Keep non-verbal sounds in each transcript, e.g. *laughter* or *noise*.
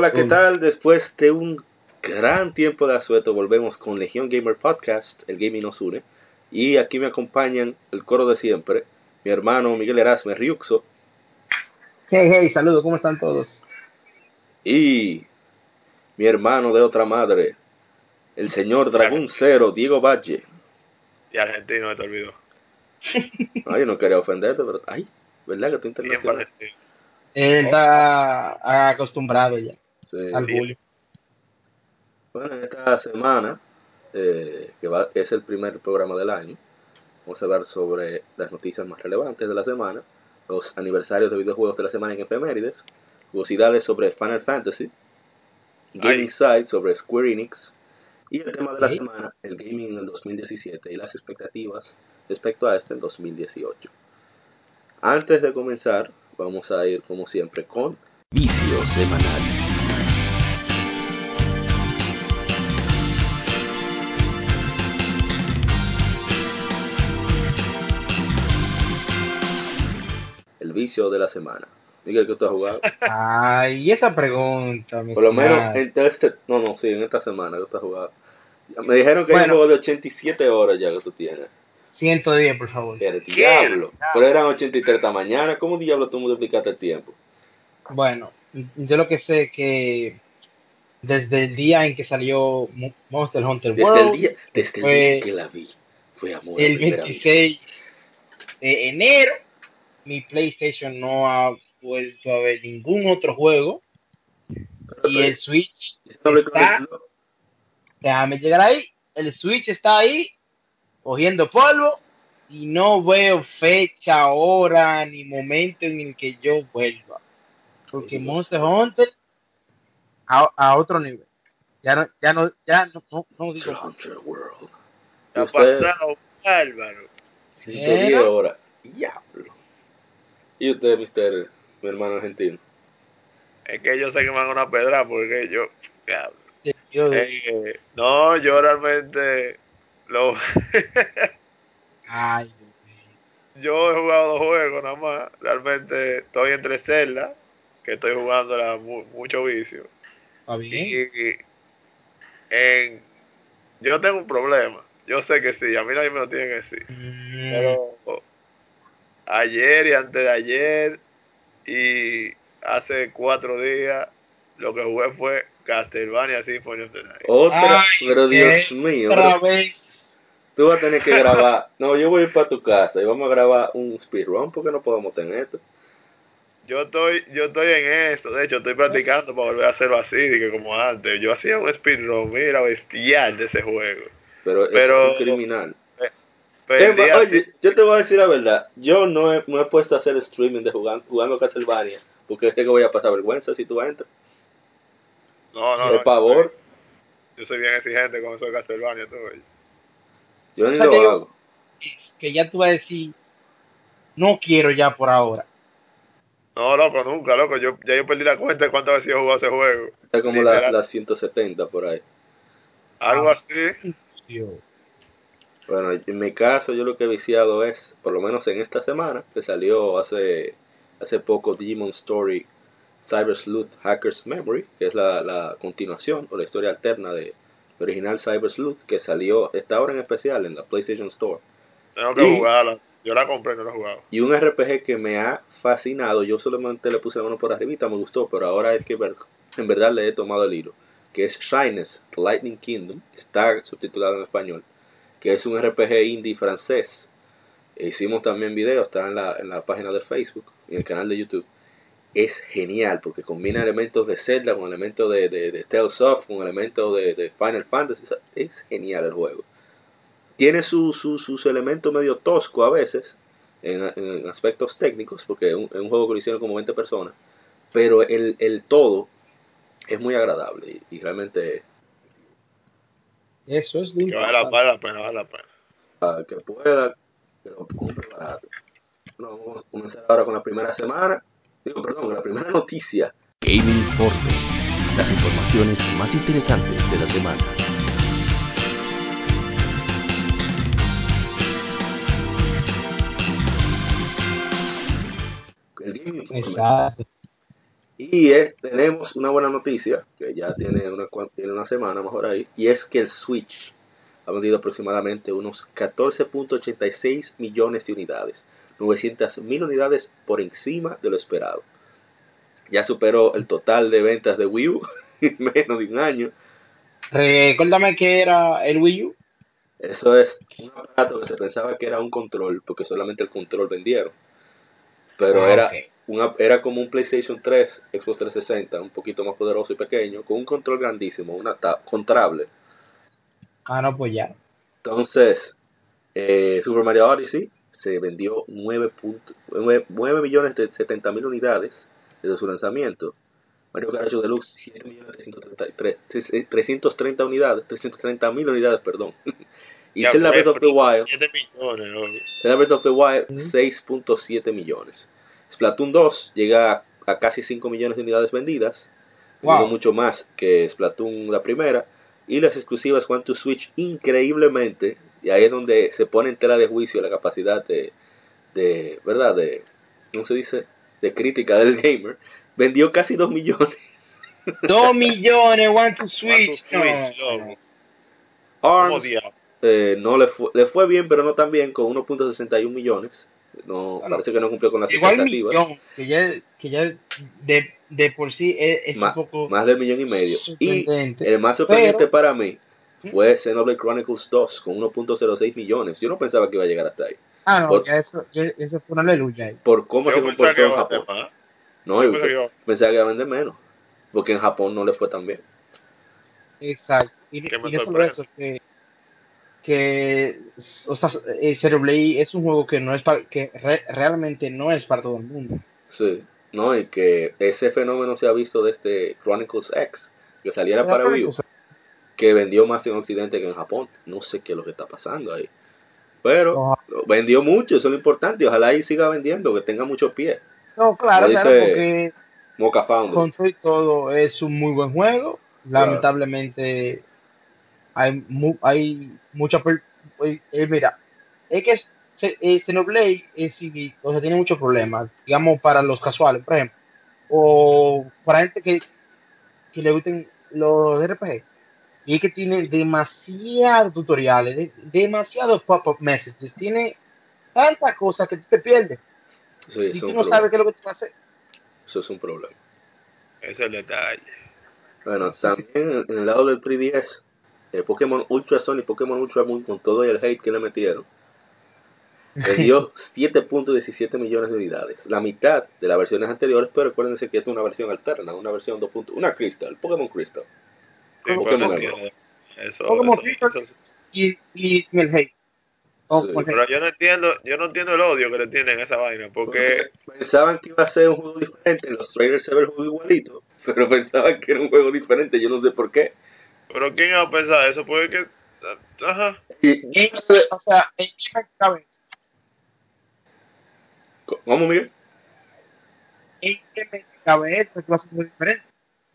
Hola, ¿qué tal? Después de un gran tiempo de asueto, volvemos con Legión Gamer Podcast, el gaming nos une. Y aquí me acompañan el coro de siempre, mi hermano Miguel Erasme Riuxo Hey, hey, saludos, ¿cómo están todos? y mi hermano de otra madre, el señor Dragón Cero, Diego Valle. Y argentino te olvidó. Ay, yo no quería ofenderte, pero ay, ¿verdad que tú internacional? Él está acostumbrado ya Sí. al bullying. Bueno, esta semana, eh, que va, es el primer programa del año, vamos a hablar sobre las noticias más relevantes de la semana, los aniversarios de videojuegos de la semana en efemérides, jugosidades sobre Final Fantasy, Gaming Ay. Side sobre Square Enix, y el tema de la Ok. semana, el gaming en el 2017 y las expectativas respecto a este en 2018. Antes de comenzar, vamos a ir como siempre con Vicio semanal. De la semana. Miguel, ¿qué tú has jugado? Ay, esa pregunta, mi Por lo menos en este, no, no, sí, en esta semana que tú has jugado. Me dijeron que hay un Bueno. juego de 87 horas ya que tú tienes. 110, por favor. El diablo. Pero eran 83 esta mañana. ¿Cómo diablo tú multiplicaste el tiempo? Bueno, yo lo que sé es que desde el día en que salió Mo- Monster Hunter Desde World, el día, desde el día que la vi. Fue amor. el primera vista. 26 de enero, mi PlayStation no ha vuelto a ver ningún otro juego y el Switch está el- déjame llegar ahí. El Switch está ahí, cogiendo polvo, y no veo fecha, hora, ni momento en el que yo vuelva. Porque. Monster Hunter a, a otro nivel. Ya no, ya no, ya no, no, no digo. Hunter World. ¿Qué ha pasado, Álvaro? 110 Era. horas. Diablo. Y usted, mister, mi hermano argentino. Es que yo sé que me van a una pedra porque yo. Yo, Eh, no, yo realmente. Lo, ay, *laughs* yo he jugado dos juegos nada más. Realmente estoy entre Zelda, que estoy jugándola mu- mucho vicio. está Y, bien. y en, yo tengo un problema. Yo sé que sí, a mí nadie me lo tiene que decir. Mm, Pero ayer y antes de ayer y hace cuatro días lo que jugué fue Castlevania Symphony of the Night. Otra, Ay, pero Dios mío. otra vez. Tú vas a tener que grabar. No, yo voy a ir para tu casa y vamos a grabar un speedrun porque no podemos tener esto. Yo estoy, yo estoy en esto, de hecho estoy practicando para volver a hacerlo así, que como antes. Yo hacía un speedrun, mira, bestial de ese juego. Pero, Pero- es un criminal. Oye, yo te voy a decir la verdad. Yo no he, no he puesto a hacer streaming de jugando, jugando Castlevania porque es que voy a pasar vergüenza si tú entras. no, no, de no, pavor. Yo soy bien exigente con eso de Castlevania, tú, oye. Yo ni O sea lo que yo- hago. Que ya tú vas a decir, no quiero ya por ahora. No, loco, nunca, loco. Yo, ya yo perdí la cuenta de cuántas veces yo he jugado ese juego. Está como la, la 170 por ahí. Algo Ah. así. Dios. Bueno, en mi caso yo lo que he viciado es, por lo menos en esta semana, que salió hace, hace poco Digimon Story Cyber Sleuth Hacker's Memory, que es la, la continuación o la historia alterna de original Cyber Sleuth, que salió esta ahora en especial en la PlayStation Store. Tengo que Y- jugarla. Yo la compré, no la he jugado. Y un RPG que me ha fascinado, yo solamente le puse la mano por arribita, me gustó, pero ahora es que en verdad le he tomado el hilo, que es Shines, The Lightning Kingdom, está subtitulado en español, que es un RPG indie francés. Hicimos también videos, está en la, en la página de Facebook en el canal de YouTube. Es genial porque combina elementos de Zelda con elementos de, de, de Tales of, con elementos de, Final Fantasy. Es genial el juego tiene su- su- sus elementos medio tosco a veces en, en aspectos técnicos porque es un, es un juego que lo hicieron como 20 personas pero el, el todo es muy agradable y, y realmente Eso es de Que vale la, pena, vale la pena. al que pueda, que lo compre barato. Bueno, vamos a comenzar ahora con la primera semana, digo, perdón, con la primera noticia. Gaming Informe. Las informaciones más interesantes de la semana. El Gaming Informe. Exacto. Y tenemos una buena noticia, que ya tiene una, tiene una semana mejor ahí, y es que el Switch ha vendido aproximadamente unos 14.86 millones de unidades, 900 mil unidades por encima de lo esperado. Ya superó el total de ventas de Wii U *laughs* en menos de un año. Recuérdame que era el Wii U. Eso es un aparato que se pensaba que era un control, porque solamente el control vendieron. Pero Ah, era. Una, era como un PlayStation 3, Xbox 360, un poquito más poderoso y pequeño, con un control grandísimo, una ta- contrable. Ah, no, pues ya. Entonces, eh, Super Mario Odyssey se vendió 9, punto- 9 9 millones de 70 mil unidades desde su lanzamiento. Mario Kart 8 Deluxe 7 millones 333 330 unidades, 330 mil unidades, perdón. *laughs* y Ya, Zelda pues, Breath of the Wild 7 millones, loco. Zelda Breath of the Wild, Ujú. 6.7 millones. Splatoon 2 llega a, a casi 5 millones de unidades vendidas, Wow. mucho más que Splatoon la primera. Y las exclusivas One Switch, increíblemente, y ahí es donde se pone en tela de juicio la capacidad de, de ¿verdad? De, ¿cómo se dice? De crítica del gamer. Vendió casi 2 millones. Dos millones, one to One switch. to No. switch, loco. ¿Cómo ARMS eh, no le fue, le fue bien, pero no tan bien, con 1.61 millones. No, Bueno, parece que no cumplió con las Igual expectativas. millón, que ya, que ya de, de por sí es, es Ma- un poco más del millón y medio. Y el más sorprendente Pero- para mí fue Xenoblade Chronicles 2 con 1.06 millones. Yo no pensaba que iba a llegar hasta ahí. ah, no, por- ya eso, ya eso fue una aleluya. ahí. Por cómo se Yo comportó en Japón. más. No, Yo yo pensaba que iba- pensaba que iba a vender menos. Porque en Japón no le fue tan bien. Exacto. Y, y sorprende. eso, que, que o sea, eh, Xenoblade es un juego que no es para, que re- realmente no es para todo el mundo. Sí. No, y que ese fenómeno se ha visto desde Chronicles X, que saliera para Wii U, que vendió más en Occidente que en Japón. No sé qué es lo que está pasando ahí. Pero vendió mucho, eso es lo importante. Ojalá ahí siga vendiendo, que tenga mucho pie. No, claro, claro, porque Mocha Foundry. con todo es un muy buen juego. Claro. Hay mu- hay mucha per- eh, eh, mira, es que se- eh, Xenoblade en sí, o sea, tiene muchos problemas, digamos para los casuales, por ejemplo, o para gente que, que le gusten los RPG. Y es que tiene demasiados tutoriales, de- demasiados pop-up messages, tiene tantas cosas que tú te pierdes Sí, y tú no problema. sabes qué es lo que tú vas a hacer. Eso es un problema. Ese es el detalle. Bueno, también en en el lado del 3DS, eh, Pokémon Ultra Sun y Pokémon Ultra Moon, con todo el hate que le metieron, *laughs* vendió 7.17 millones de unidades. La mitad de las versiones anteriores, pero recuérdense que esta es una versión alterna, una versión 2. Una Crystal, Pokémon Crystal. Sí, Pokémon. Eso, Pokémon eso- Crystal eso- y, el hate. Oh, Sí, Pero yo no entiendo, yo no entiendo el odio que le tienen a esa vaina, porque *laughs* Pensaban que iba a ser un juego diferente, en los trailers se ve el juego igualito, *laughs* pero pensaban que era un juego diferente, yo no sé por qué. Pero quién iba a pensar eso, porque ajá, Y- Eh, o sea, eh, cabe, ¿Cómo, Miguel? eh, que me cabe esto, que va a ser muy diferente.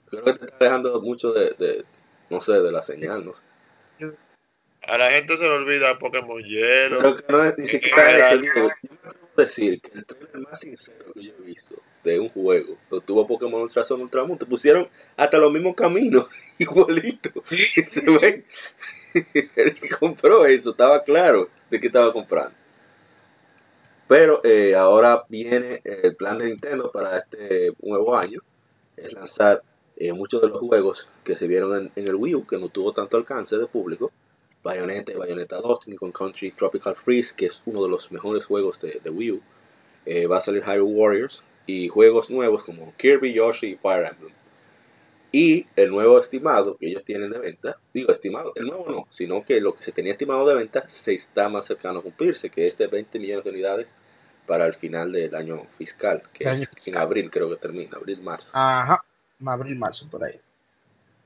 Creo que te está dejando mucho de, de no sé, de la señal, no sé. A la gente se le olvida Pokémon Hielo. Creo que no es ni siquiera eso. Yo decir que el trailer más sincero que yo he visto de un juego lo tuvo Pokémon Ultra Sun Ultra Moon. Te pusieron hasta los mismos caminos, *laughs* igualito. Y se ven. El que compró eso estaba claro de que estaba comprando. Pero eh, ahora viene el plan de Nintendo para este nuevo año. Es lanzar eh, muchos de los juegos que se vieron en, en el Wii U, que no tuvo tanto alcance de público. Bayonetta y Bayonetta 2, Nikon Country Tropical Freeze, que es uno de los mejores juegos de, de Wii U. Eh, va a salir Hyrule Warriors y juegos nuevos como Kirby, Yoshi y Fire Emblem. Y el nuevo estimado que ellos tienen de venta, digo estimado, el nuevo no, sino que lo que se tenía estimado de venta se está más cercano a cumplirse, que es de 20 millones de unidades para el final del año fiscal, que es en abril creo que termina, abril-marzo. Ajá, abril, marzo, por ahí.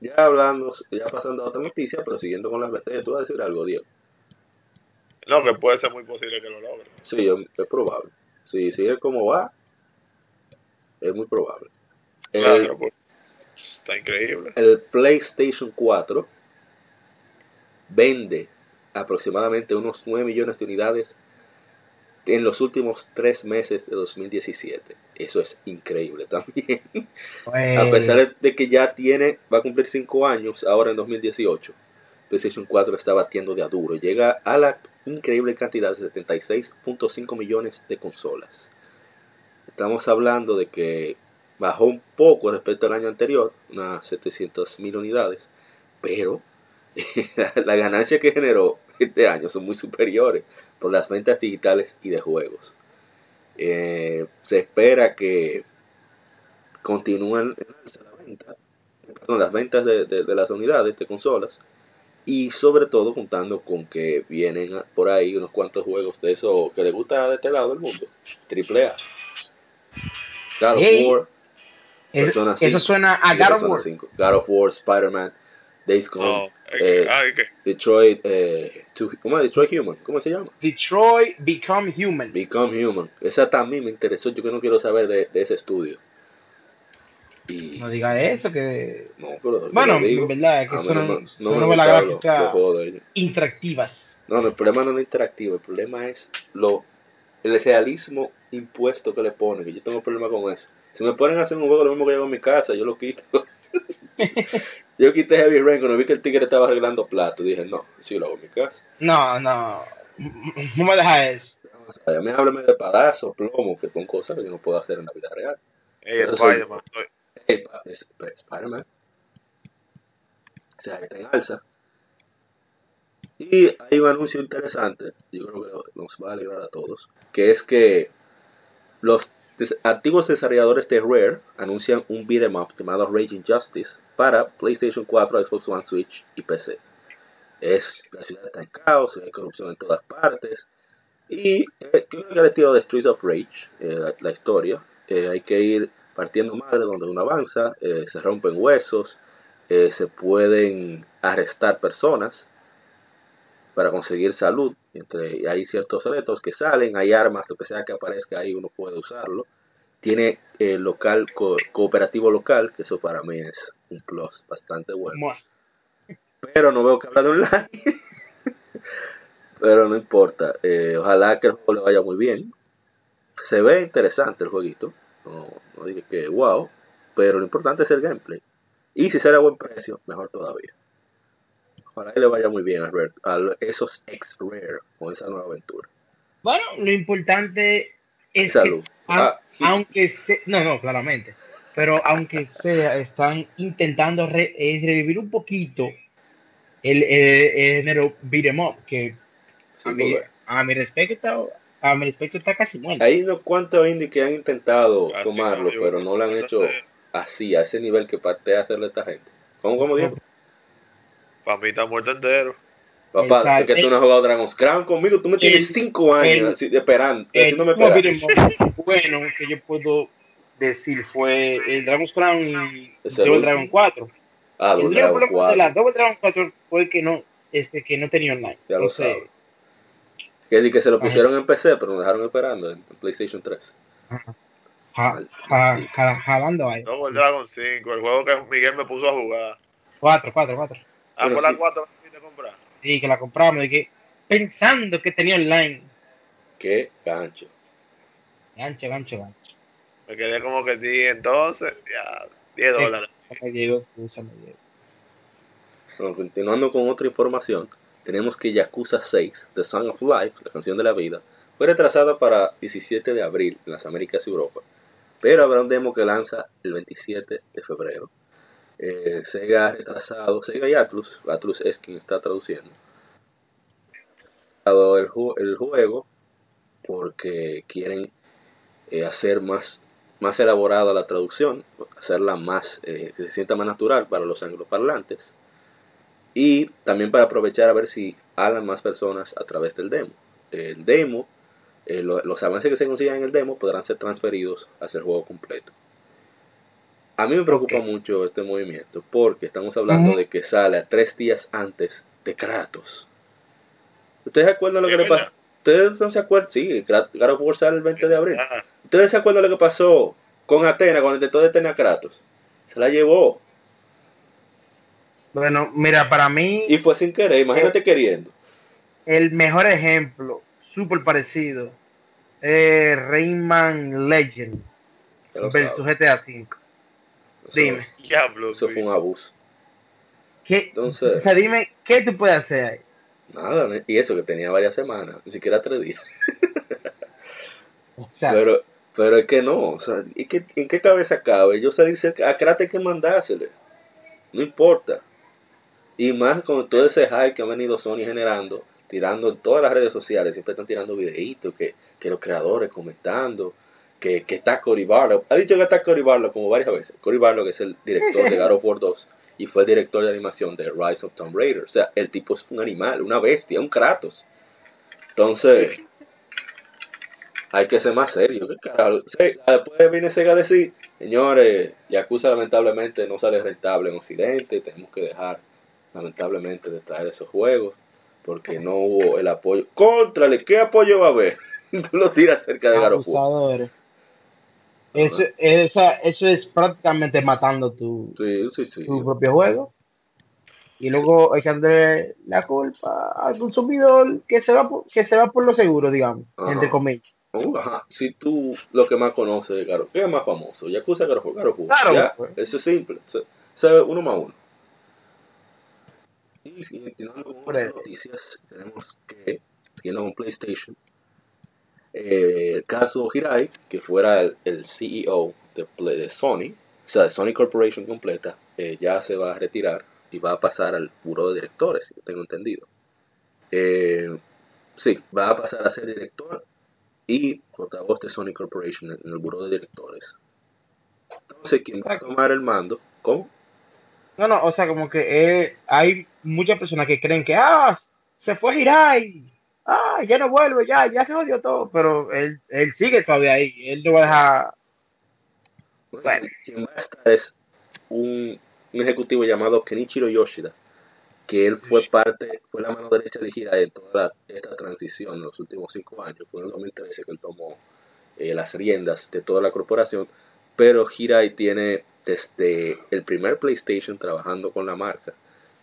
Ya hablando, ya pasando a otra noticia, pero siguiendo con las batallas, tú vas a decir algo, Diego. No, que puede ser muy posible que lo logre. Sí, es probable. Si sigue como va, es muy probable. El, Claro, pues, está increíble. el PlayStation 4 vende aproximadamente unos 9 millones de unidades en los últimos tres meses de 2017. Eso es increíble también. A pesar de que ya tiene, va a cumplir 5 años ahora en 2018. PlayStation 4 está batiendo de a duro. Llega a la increíble cantidad de 76.5 millones de consolas. Estamos hablando de que bajó un poco respecto al año anterior, unas 700 mil unidades, pero *laughs* la ganancia que generó este año son muy superiores por las ventas digitales y de juegos. Eh, se espera que continúen la venta, perdón, las ventas de, de- de las unidades de consolas y sobre todo juntando con que vienen por ahí unos cuantos juegos de eso que le gusta de este lado del mundo, triple A. God of War, eso, Persona eso 5, suena a God of War. 5, God of War, Spider-Man, Days Gone, es eh, que, ay, que, Detroit, eh, to- ¿cómo es? Detroit Human, ¿cómo se llama? Detroit Become Human. Become Human. Esa también me interesó, yo que no quiero saber de, de ese estudio. Y No diga eso, que. no, pero Bueno, en verdad, que A mí son, no me- no son novelas gráficas interactivas. No, no, el problema no es interactivo, el problema es lo el realismo impuesto que le ponen, que yo tengo problema con eso. Si me ponen a hacer un juego lo mismo que yo hago en mi casa, yo lo quito. *laughs* yo quité Heavy Rain cuando vi que el tigre estaba arreglando platos, dije, no, sí lo hago en mi casa. No, no. No me dejas eso. O sea, a mí háblame de palazos, plomo, que son cosas que yo no puedo hacer en la vida real. ey, Eso soy Spider-Man, es- Spider-Man. O sea, que está en alza. Y hay un anuncio interesante, yo creo que nos va a alegrar a todos, que es que los antiguos desarrolladores de Rare anuncian un beat'em up llamado Raging Justice para PlayStation 4, Xbox One, Switch y PC. Es la ciudad está en caos, hay corrupción en todas partes. Y eh, creo que el estilo de Streets of Rage, eh, la, historia, eh, hay que ir partiendo madre donde uno avanza, se rompen huesos, se pueden arrestar personas para conseguir salud. Entre, hay ciertos retos que salen, hay armas, lo que sea que aparezca ahí, uno puede usarlo. Tiene eh, local co- cooperativo local, que eso para mí es un plus bastante bueno Must. pero no veo que hablar de online. *laughs* pero no importa. Eh, ojalá que el juego le vaya muy bien. Se ve interesante el jueguito. No, no dije que wow. Pero lo importante es el gameplay. Y si sale a buen precio, mejor todavía. Ojalá que le vaya muy bien a, Rare- a esos ex Rare con esa nueva aventura. Bueno, lo importante es Salud. que, a- Ah, sí. aunque se, no, no, claramente, pero aunque sea, están intentando re- eh, revivir un poquito el, género beat 'em up, que a mi, a mi respecto, a mi respecto está casi muerto. Hay unos cuantos indies que han intentado Así tomarlo, no, yo- pero no lo han hecho así, a ese nivel que parte de hacerle a esta gente. ¿Cómo, cómo digo? Para mí está muerto entero. Papá, Exacto. es que tú no has jugado Dragon's Crown conmigo, tú me tienes El- cinco años el- así, esperando, El 'em up bueno que yo puedo decir fue el Dragon's Crown y Ese Double. Dragon 4. Ah, el Dragon problema de la 4, Double Dragon 4 fue que no, este, que no tenía online. ya lo Entonces, sabes. Que, di que se lo Ajá. pusieron en PC, pero nos dejaron esperando en PlayStation 3. ja- ja- ja- jalando ahí. No, el Dragon 5, el juego que Miguel me puso a jugar. 4, 4, 4. Ah, por sí. la 4 me a comprar. Sí, que la compramos y que pensando que tenía online. Qué gancho. Gancho, gancho, gancho. Me quedé como que sí, entonces, ya, 10 Sí. dólares. Me llegó, esa me llegó. Bueno, continuando con otra información, tenemos que Yakuza 6, The Song of Life, la canción de la vida, fue retrasada para 17 de abril en las Américas y Europa, pero habrá un demo que lanza el 27 de febrero. Eh, Sega ha retrasado, Sega y Atlus, Atlus es quien está traduciendo, el, ju- el juego porque quieren eh, hacer más, más elaborada la traducción, hacerla más, eh, que se sienta más natural para los angloparlantes y también para aprovechar a ver si hablan más personas a través del demo. El demo, lo- los avances que se consigan en el demo podrán ser transferidos hacia el juego completo. A mí me preocupa mucho este movimiento porque estamos hablando de que sale a tres días antes de Kratos. ¿Ustedes se acuerdan lo que le pasó? ¿Ustedes no se acuerdan? Sí, Krat- God of War sale el 20 de abril. ¿Ustedes se acuerdan lo que pasó con Atena cuando intentó detener a Kratos? Se la llevó Bueno, mira, para mí, y fue sin querer, imagínate queriendo. el mejor ejemplo, súper parecido, es Rayman Legend versus sabes. GTA V. Eso- Dime. diablo. Eso fue un abuso. ¿Qué, Entonces- o sea, dime, ¿qué tú puedes hacer ahí? Nada, y eso que tenía varias semanas, ni siquiera tres días. *laughs* O sea, Pero, pero es que no, o sea, ¿y qué- ¿en qué cabeza cabe? Dicen que a hay que mandársele. No importa. Y más con todo ese hype que ha venido Sony generando, tirando en todas las redes sociales, siempre están tirando videitos, que, que los creadores comentando, que, que está Cory Barlow. Ha dicho que está Cory Barlow como varias veces. Cory Barlow que es el director de God of War 2 y fue director de animación de Rise of Tomb Raider. O sea, el tipo es un animal, una bestia, un Kratos. Entonces, hay que ser más serio. Después viene Sega a decir, señores, Yakuza lamentablemente no sale rentable en Occidente, tenemos que dejar lamentablemente de traer esos juegos porque no hubo el apoyo. Contrale, ¿qué apoyo va a haber? *laughs* Tú lo tiras cerca de God Eso, esa- eso es prácticamente matando tu, Sí, sí, sí. tu propio juego. Y luego echándole la culpa al consumidor que se va por, que se va por lo seguro, digamos, Ajá. entre comillas. Uh, ajá. Si tú lo que más conoces de of ¿qué es más famoso? Yakuza, of War. Claro, Ya, pues. Eso es simple. Eso- eso es uno más uno. Y continuando con otras eso. noticias, tenemos que, siguiendo con PlayStation, eh, Kazuo Hirai, que fuera el, el CEO de, de Sony, o sea, de Sony Corporation completa, eh, ya se va a retirar y va a pasar al buró de directores, si tengo entendido. Eh, sí, va a pasar a ser director y portavoz de Sony Corporation en el buró de directores. Entonces, ¿quién va a tomar el mando? ¿Cómo? No, no, o sea, como que eh, hay muchas personas que creen que, ah, se fue Hirai, ah, ya no vuelve, ya, ya se jodió todo, pero él, él sigue todavía ahí, él no va a dejar, Bueno. Es un, un ejecutivo llamado Kenichiro Yoshida, que él fue parte, fue la mano derecha de Hirai en toda la- esta transición en los últimos cinco años. Fue en el 2013 que él tomó eh, las riendas de toda la corporación, pero Hirai tiene desde el primer PlayStation trabajando con la marca.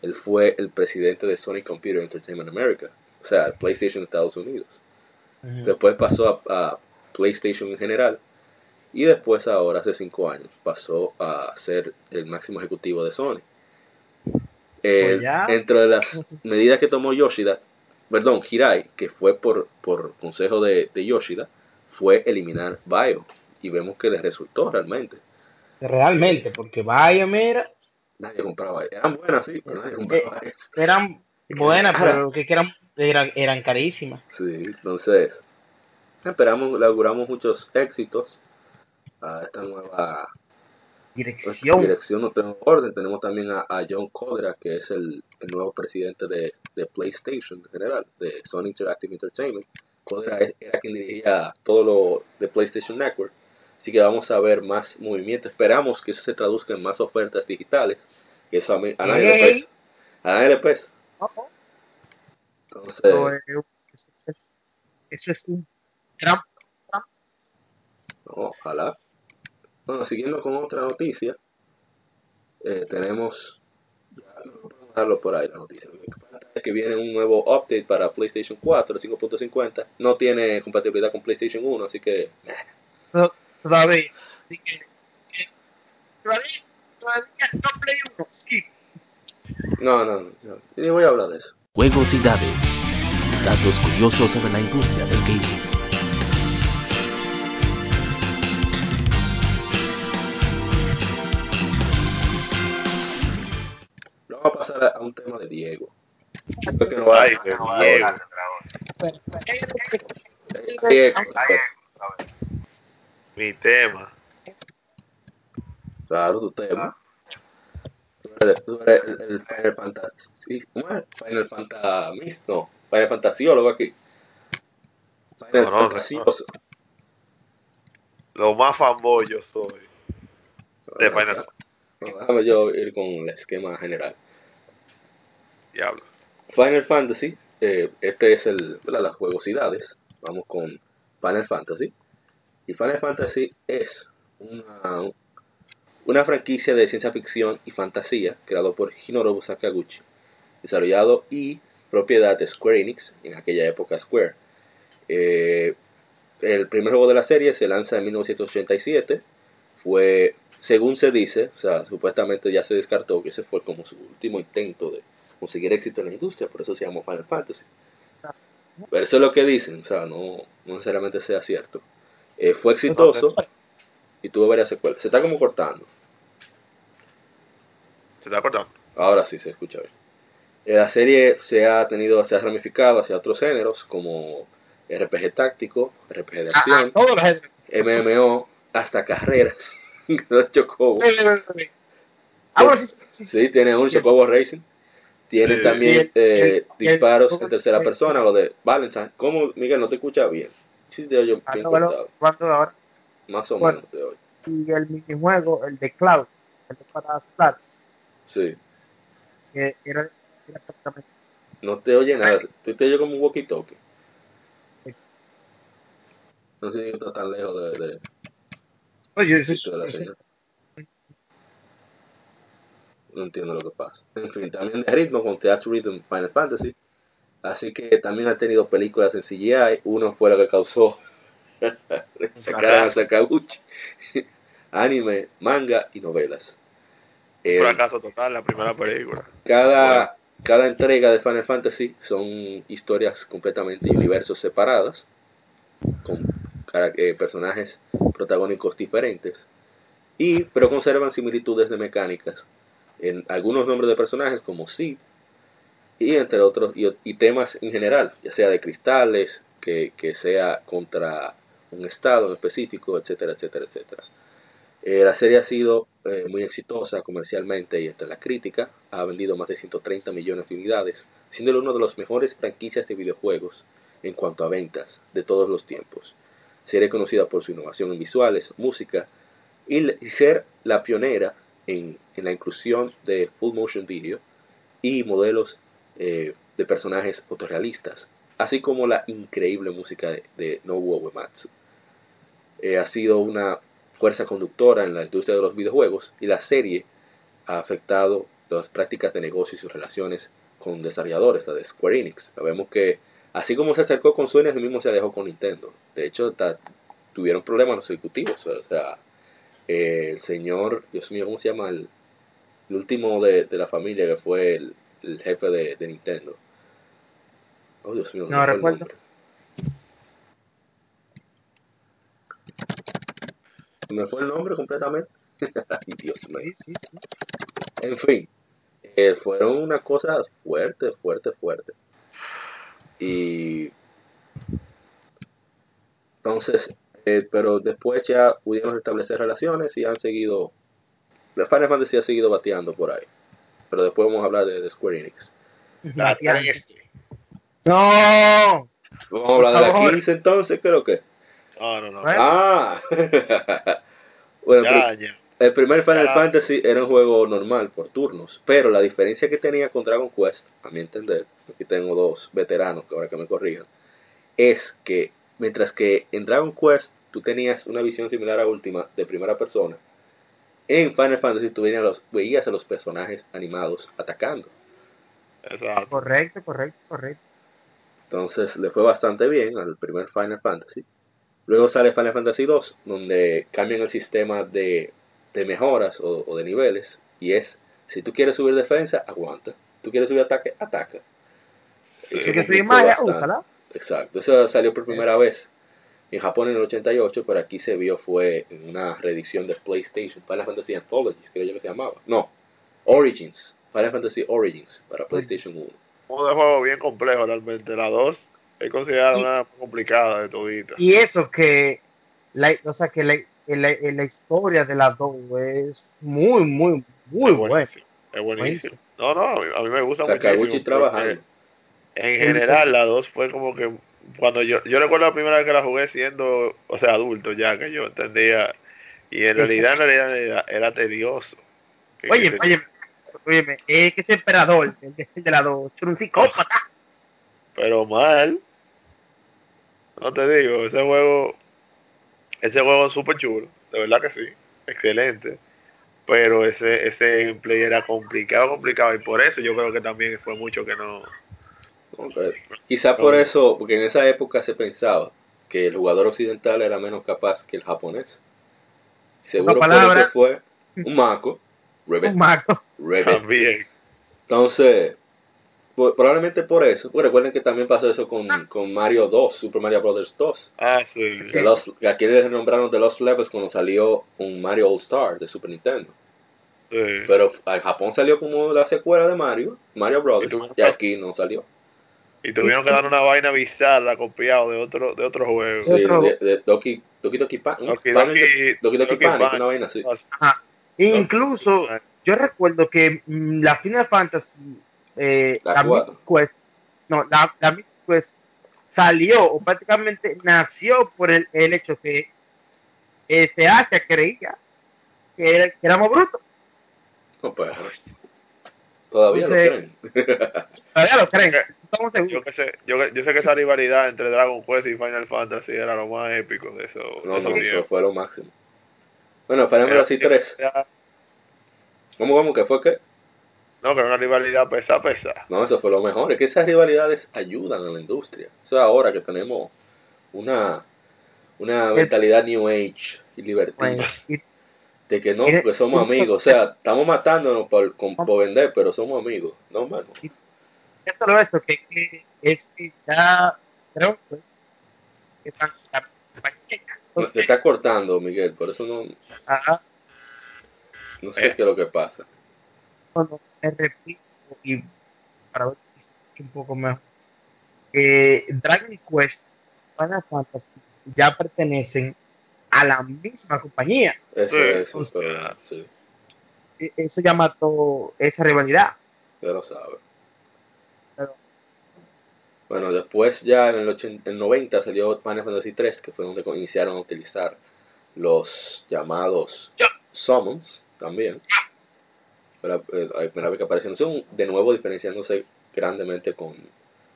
Él fue el presidente de Sony Computer Entertainment America, o sea, PlayStation de Estados Unidos. Después pasó a, a PlayStation en general. Y después ahora, hace cinco años, pasó a ser el máximo ejecutivo de Sony. Eh, Pues. Entre las medidas que tomó Yoshida, perdón, Hirai, que fue por, por consejo de, de Yoshida, fue eliminar Bio. Y vemos que le resultó realmente. realmente, porque vaya, mira, Nadie compraba Bio. Eran buenas, sí, pero nadie compraba eso. eran buenas, pero que, que eran, eran, eran carísimas. Sí, entonces esperamos, le auguramos muchos éxitos a esta nueva Dirección. dirección, no tenemos orden. Tenemos también a, a John Codra, que es el, el nuevo presidente de, de PlayStation en general, de Sony Interactive Entertainment. Codra es- era quien dirigía todo lo de PlayStation Network. Así que vamos a ver más movimiento. Esperamos que eso se traduzca en más ofertas digitales. Que eso a, mí, a nadie le pesa. A nadie le pesa. Ojo. Entonces, Eso es- un gran ojalá. Bueno, siguiendo con otra noticia, eh, tenemos, dejarlo por ahí la noticia, es que viene un nuevo update para PlayStation 4, 5.50, no tiene compatibilidad con PlayStation 1, así que eh, to- todavía. Así que, que- todavía, todavía no Play 1, sí. no, no, no, no, ni voy a hablar de eso. Juegos y dados. Datos curiosos sobre la industria del gaming. Vamos a pasar a, un tema de Diego. Creo que no va a- Ay, de no, Diego. Diego, Mi tema. Claro, tu tema. El, el Final Fantasy. ¿Cómo es? Final Fantasy. No, Final Fantasiólogo aquí. Final No, no, no. Fantasioso. Lo más fanboy yo soy. De Final No, déjame yo ir con el esquema general. Diablo. Final Fantasy, eh, este es el, ¿verdad? las jugosidades. Vamos con Final Fantasy. Y Final Fantasy es una, una franquicia de ciencia ficción y fantasía creado por Hinorobu Sakaguchi, desarrollado y propiedad de Square Enix, en aquella época Square. Eh, el primer juego de la serie se lanza en 1987. Fue, según se dice, o sea, supuestamente ya se descartó que ese fue como su último intento de conseguir éxito en la industria, por eso se llamó Final Fantasy. Pero eso es lo que dicen, o sea, no, no necesariamente sea cierto. Eh, fue exitoso y tuvo varias secuelas. Se está como cortando. ¿Se está cortando? Ahora sí se escucha bien. Eh, La serie se ha tenido, se ha ramificado hacia otros géneros como RPG táctico, RPG de Ah, acción, ah, géneros. MMO, hasta carreras. *laughs* Los Chocobo. Ah, bueno, sí, sí, sí, Sí, tiene un Chocobo Racing. Tiene también eh, disparos en tercera persona, lo de Valentine. ¿Cómo, Miguel, no te escucha bien? Sí, te oyo Ah, bien cortado. Más o menos te oyo. y el minijuego, el de Cloud, el de para celular, Sí. que era, era exactamente No te oye nada. Tú te oyes como un walkie-talkie. No sé si está tan lejos de, de, Oye, eso es- de la. No entiendo lo que pasa. En fin, también de ritmo con Theatre Rhythm Final Fantasy. Así que también ha tenido películas en CGI. Uno fue lo que causó *laughs* sacar a Sakaguchi. *laughs* Anime, manga y novelas. Eh, Fracaso total la primera película. cada, cada entrega de Final Fantasy son historias completamente universos separadas, con eh, personajes protagónicos diferentes, y, pero conservan similitudes de mecánicas en algunos nombres de personajes como Sid, y entre otros, y, y temas en general, ya sea de cristales, que, que sea contra un estado en específico, etcétera, etcétera, etcétera. Eh, la serie ha sido eh, muy exitosa comercialmente y entre la crítica. Ha vendido más de 130 millones de unidades, siendo una de las mejores franquicias de videojuegos en cuanto a ventas de todos los tiempos. Serie conocida por su innovación en visuales, música y, y ser la pionera en, en la inclusión de full motion video y modelos eh, de personajes fotorrealistas, así como la increíble música de, de Nobuo Uematsu. Ha sido una fuerza conductora en la industria de los videojuegos y la serie ha afectado las prácticas de negocio y sus relaciones con desarrolladores, la de Square Enix. Sabemos que así como se acercó con Sony, así mismo se alejó con Nintendo. De hecho, ta- tuvieron problemas los ejecutivos. O sea, eh, el señor, Dios mío, ¿cómo se llama? El, el último de, de la familia que fue el, el jefe de, de Nintendo. Oh, Dios mío, No recuerdo. nombre. Me fue el nombre completamente. *laughs* Ay, Dios mío. sí, sí, sí. En fin, eh, fueron una cosa fuerte, fuerte, fuerte. Y entonces, eh, pero después ya pudieron establecer relaciones y han seguido, Final Fantasy ha seguido bateando por ahí. Pero después vamos a hablar de, de Square Enix. La Ya. 13. No, Vamos a hablar de la favor. 15 entonces, creo que. No, no, no. Ah, *laughs* bueno, Ya, ya. El primer Final Ya. Fantasy era un juego normal por turnos, pero la diferencia que tenía con Dragon Quest, a mi entender, aquí tengo dos veteranos que ahora que me corrijan, es que mientras que en Dragon Quest tú tenías una visión similar a última de primera persona, en Final Fantasy tú veías, los, veías a los personajes animados atacando. Exacto. correcto, correcto, correcto. Entonces le fue bastante bien al primer Final Fantasy. Luego sale Final Fantasy 2, donde cambian el sistema de, de mejoras o, o de niveles. Y es, si tú quieres subir defensa, aguanta. Tú quieres subir ataque, ataca. Si que soy complicó magia, úsala. Exacto. Eso salió por primera vez en Japón en el 88, pero aquí se vio fue en una reedición de PlayStation, Final Fantasy Anthologies, creo yo que se llamaba. No, Origins. Final Fantasy Origins para PlayStation 1. Un juego bien complejo realmente. La 2 es considerada Y- una complicada de todita. Y eso que, la, o sea, que la, la, la historia de las dos es muy, muy, muy es buena. Es buenísimo. No, no, a mí, a mí me gusta muchísimo. trabajando. En general, la 2 fue como que. Cuando yo, yo recuerdo la primera vez que la jugué siendo, o sea, adulto ya, que yo entendía. Y en realidad, en realidad, en realidad, era tedioso. Que- Oye, que- oye, oye, es que ese emperador, el de, el de la dos, es un psicópata. Pero mal. No te digo, ese juego, ese juego es súper chulo, de verdad que sí, excelente. Pero ese, ese gameplay era complicado, complicado, y por eso yo creo que también fue mucho que no. Ok. Quizá por eso, porque en esa época se pensaba que el jugador occidental era menos capaz que el japonés. Seguro por palabra. eso fue un maco, Un maco. También. Entonces, probablemente por eso. Pues recuerden que también pasó eso con, con Mario 2, Super Mario Brothers 2. Ah, sí. Que aquí le nombraron The Lost Levels cuando salió un Mario All Star de Super Nintendo. sí. Pero en Japón salió como la secuela de Mario, Mario Brothers, Y aquí no salió. Y tuvieron que dar una vaina bizarra copiado de otro, de otro juego. Sí, Otro- de, de Doki, Doki Doki Pan- Doki Panic- Doki- Doki Doki Doki Panic, Panic. una vaina así. Ajá. Incluso, yo recuerdo que mm, la Final Fantasy, eh, La la, cuatro. Mythic Quest, no, la, la Mythic Quest salió, o prácticamente nació por el, el hecho que este Asia creía que, era- que éramos brutos. No, pues, todavía Entonces- lo creen. *laughs* Todavía lo creen, Eh, Yo que sé, yo, sé que esa rivalidad entre Dragon Quest y Final Fantasy era lo más épico de eso. no, de no, eso fue lo máximo. Bueno, Final Fantasy 3. Ya- ¿Cómo, cómo que fue que? No, que era una rivalidad pesa, pesa. No, eso fue lo mejor. Es que esas rivalidades ayudan a la industria. Eso ahora que tenemos una, una mentalidad New Age y libertina. Bueno, De que no, porque somos amigos. O sea, estamos matándonos por, por vender, pero somos amigos. No, mano. es solo eso, que, que es que ya creo que, No, Te está cortando, Miguel. Por eso no, ajá, no sé qué es lo que pasa. cuando me repito y para ver si se escucha un poco mejor que Dragon Quest Final Fantasy ya pertenecen a la misma compañía Eso Sí, es un o sea, problema. Sí, E- eso ya mató esa rivalidad ya lo sabes. Pero- Bueno, después ya en el, 80, el 90 salió Final Fantasy 3, que fue donde iniciaron a utilizar los llamados summons también. La, primera vez que aparecieron. Son de nuevo diferenciándose grandemente con,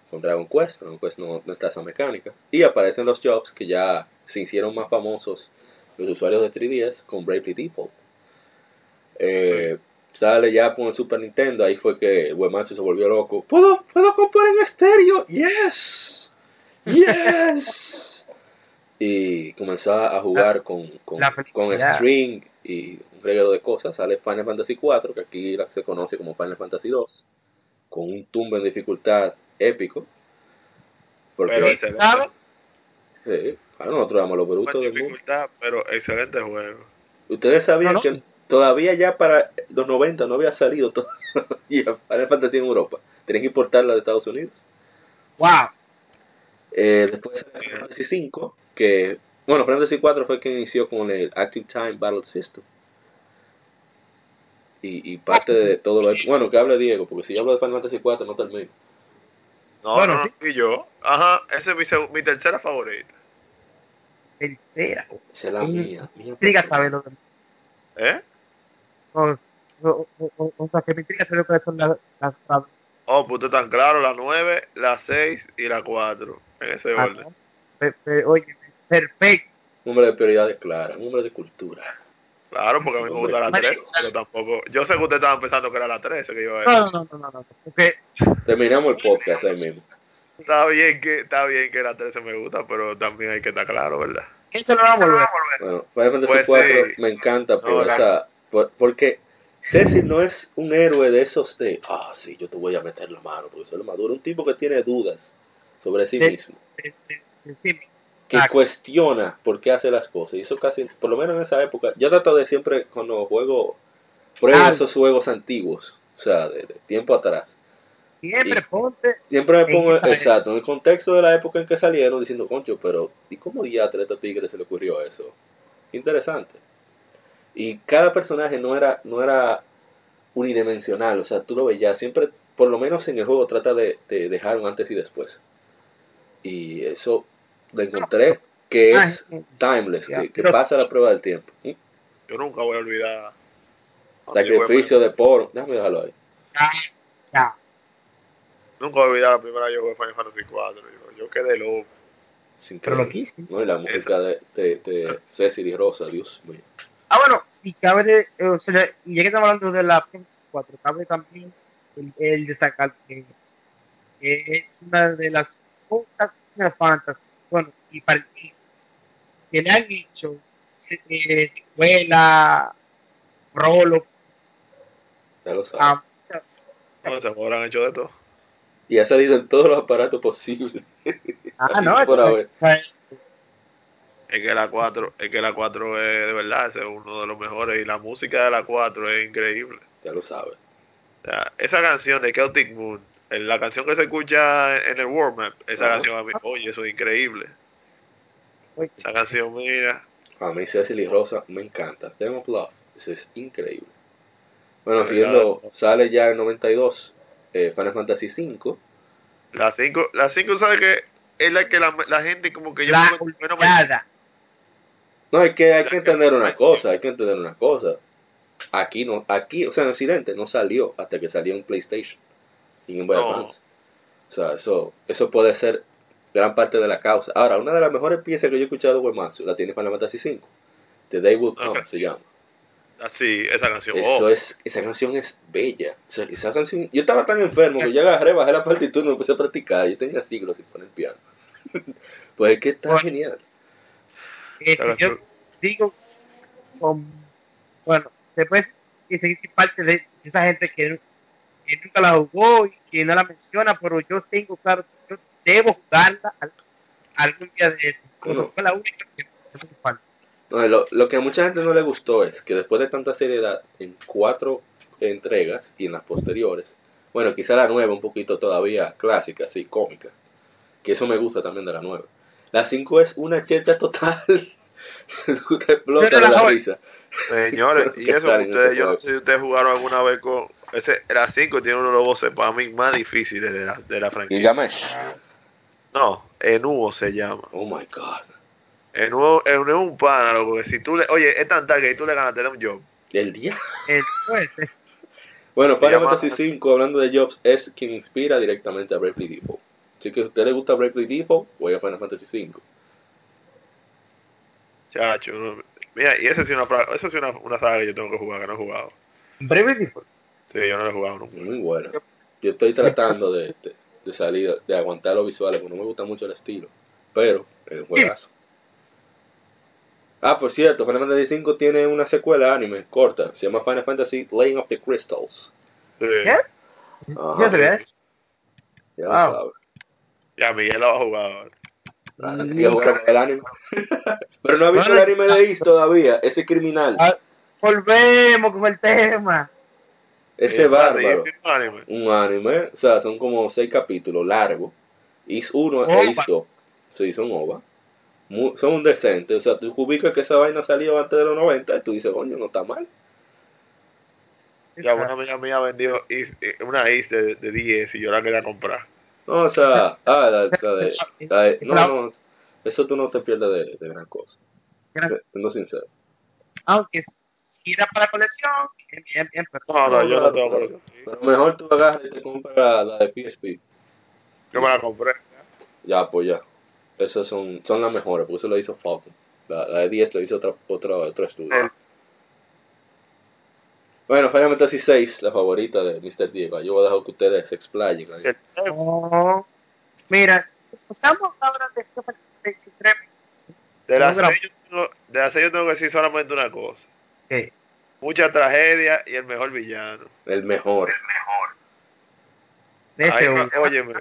con Dragon Quest. Dragon Quest no, no está esa mecánica. Y aparecen los jobs que ya se hicieron más famosos los usuarios de 3DS con Bravely Default. Eh, Sale ya con el Super Nintendo, ahí fue que el webmaster se volvió loco. ¿Puedo, ¿Puedo comprar en estéreo? Yes, yes. Y comenzó a jugar con, con, La con string y un reguero de cosas. Sale Final Fantasy 4, que aquí se conoce como Final Fantasy 2, con un tumbo en dificultad épico. Porque, Pero excelente. sí, claro, nosotros éramos los brutos del mundo. dificultad, pero excelente juego. Ustedes sabían No, no. que todavía ya para los 90 no había salido todavía *laughs* Final Fantasy en Europa. Tenían que importarla de Estados Unidos. wow Eh, después Final Fantasy 5, que bueno, Final Fantasy 4 fue el que inició con el Active Time Battle System. Y, y parte de todo lo bueno que hable Diego, porque si yo hablo de Final Fantasy 4 no termino. No, Bueno, no, sí. y yo. Ajá, esa es mi, mi tercera favorita. tercera Esa es la mía. mía intriga saber lo que ¿Eh? o, o, o- o- o sea que me intriga saber cuáles son las, las, las- Oh, pues tan claro, la 9, la 6 y la 4. En ese Ah, orden. Oye perfecto Un hombre de prioridades claras, un hombre de cultura. Claro, porque a mí me gusta la Hombre. 3, pero tampoco. Yo sé que ustedes estaban pensando que era la 13 que iba a no no no Terminamos el podcast ahí mismo. Está bien que está bien que la 13 me gusta, pero también hay que estar claro, ¿verdad? eso no va a volver Bueno, Final Fantasy Pues 4 sí. me encanta por No, esa. por- porque Ceci no es un héroe de esos de. Ah, sí, yo te voy a meter la mano porque soy lo maduro. Un tipo que tiene dudas sobre sí Sí. mismo. Que Exacto. cuestiona por qué hace las cosas. Y eso casi. Por lo menos en esa época. Yo trato de siempre cuando juego. Pruebo Ah. esos juegos antiguos. O sea, de, de tiempo atrás. siempre ponte Siempre me pongo, exacto, en el contexto de la época en que salieron, diciendo, concho, pero ¿y cómo diatre a este tigre se le ocurrió eso? Interesante. Y cada personaje no era, no era unidimensional, o sea, tú lo veías, siempre, por lo menos en el juego, trata de, de dejar un antes y después. Y eso lo encontré que Ah, es timeless, que, que pasa la prueba del tiempo. ¿Mm? Yo nunca voy a olvidar Sacrificio de porno. Déjame dejarlo ahí. Ya, ya. Nunca voy a olvidar la primera vez que jugué Final Fantasy 4. Yo, yo quedé loco. Es Pero loquísimo. No, y la música de, de, de Cecil y Rosa, Dios mío. Ah, bueno, y cabe, eh, o sea, y ya que estamos hablando de la PS4, cabe también el, el destacar que, que es una de las pocas Final Fantasy, bueno, y para mí, que le han hecho eh, secuela, rolo, Ya lo sabes. a No, se habrán hecho de todo. Y ha salido en todos los aparatos posibles. Ah, *laughs* no, Por ahora. Es que la 4, es que la 4 es de verdad, ese es uno de los mejores. Y la música de la 4 es increíble. Ya lo sabes. O sea, esa canción de Celtic Moon, en la canción que se escucha en el warm-up, esa Ajá. canción a mí, oye, eso es increíble. Esa canción, mira, A mí Cecil y Rosa me encanta. Them of Love. Eso es increíble. Bueno, siguiendo, sale ya en 92 eh, Final Fantasy V. la 5, la 5 sabe que es la que la, la gente como que yo la no me- yo no me-. No, hay que, hay que entender una cosa, hay que entender una cosa. Aquí no, aquí, o sea, en Occidente no salió hasta que salió en PlayStation y en Game Boy No. Advance. O sea, eso, eso puede ser gran parte de la causa. Ahora, una de las mejores piezas que yo he escuchado de Uematsu la tiene Final Fantasy V. The Day Will Come Ok. se llama. así, esa canción. Eso oh, es, esa canción es bella. O sea, esa canción, yo estaba tan enfermo que yo agarré, bajé la partitura y me empecé a practicar. Yo tenía siglos sin poner piano. *laughs* pues es que está Bueno. genial. Eh, yo digo, con, bueno, después que seguir parte de esa gente que, que nunca la jugó y que no la menciona, pero yo tengo claro que yo debo jugarla al- algún día de eso. Fue la única que. No, lo, lo que a mucha gente no le gustó es que después de tanta seriedad en cuatro entregas y en las posteriores, bueno, quizá la nueva un poquito todavía clásica, así, cómica, que eso me gusta también de la nueva. La 5 es una cheta total. *laughs* De la risa. Señores, *laughs* y eso, ustedes, yo no sé si ustedes jugaron alguna vez con. Ese, la 5 tiene uno de los voces para mí más difíciles de la, de la franquicia. Gilgamesh. No, Enuo se llama. Oh my god. Enuo, Enuo es un pana, loco, que si tú le. Oye, es tan tal que si tú le ganas, te da un job. El día. *laughs* Bueno, Final Fantasy 5, hablando de Jobs, es quien inspira directamente a Bravely Default. Así que si a usted le gusta Bravely Default, voy a Final Fantasy 5. Chacho, no- mira, y esa sí es una, esa sí es una, una saga que yo tengo que jugar, que no he jugado. breve default. Sí, yo no la he jugado nunca. Muy buena. Yo estoy tratando de, de, de salir, de aguantar los visuales, porque no me gusta mucho el estilo. Pero, es un juegazo. Ah, por cierto, Final Fantasy 5 tiene una secuela anime corta. Se llama Final Fantasy Laying of the Crystals. Sí. ¿Qué? Ajá. ¿Ya se ve? Ya lo Wow. sabes. Ya, Miguel la va a jugar ahora. Ah, hay que buscar el anime. *laughs* Pero no ha visto el anime de Is todavía. Ese criminal. Ah, volvemos con el tema. Ese Eh, bárbaro. un anime. un anime, o sea, son como seis capítulos largos. Is 1 Ova. e Is 2. Sí, son OVA. Mu- son un decente. O sea, tú ubicas que esa vaina salió antes de los 90 y tú dices, coño, no está mal. Ya, una amiga mía vendió is- eh, una is de, de 10 y yo la quería comprar. No, o sea, *laughs* ah, la, la de, la de- no, no, eso tú no te pierdes de, de gran cosa. Gran- Siendo sincero. Aunque si era para colección, bien, bien, bien, pero No, no, yo no tengo eso. Pero mejor tú agarras y te compras la, de PSP. Yo me la compré. Ya, pues ya. Esas son, son las mejores, porque eso lo hizo Falcon. La, la de 10 lo hizo otro, otro, otro estudio. El- Bueno, Final Fantasy 6, la favorita de Mr. Diego. Yo voy a dejar que ustedes se explayen. ahí. El- No. Mira, estamos ahora de de- de- De la No, pero- 6 yo tengo, de la seis yo tengo que decir solamente una cosa. ¿Qué? Mucha tragedia y el mejor villano. El mejor. de Ay, no, uno. óyeme,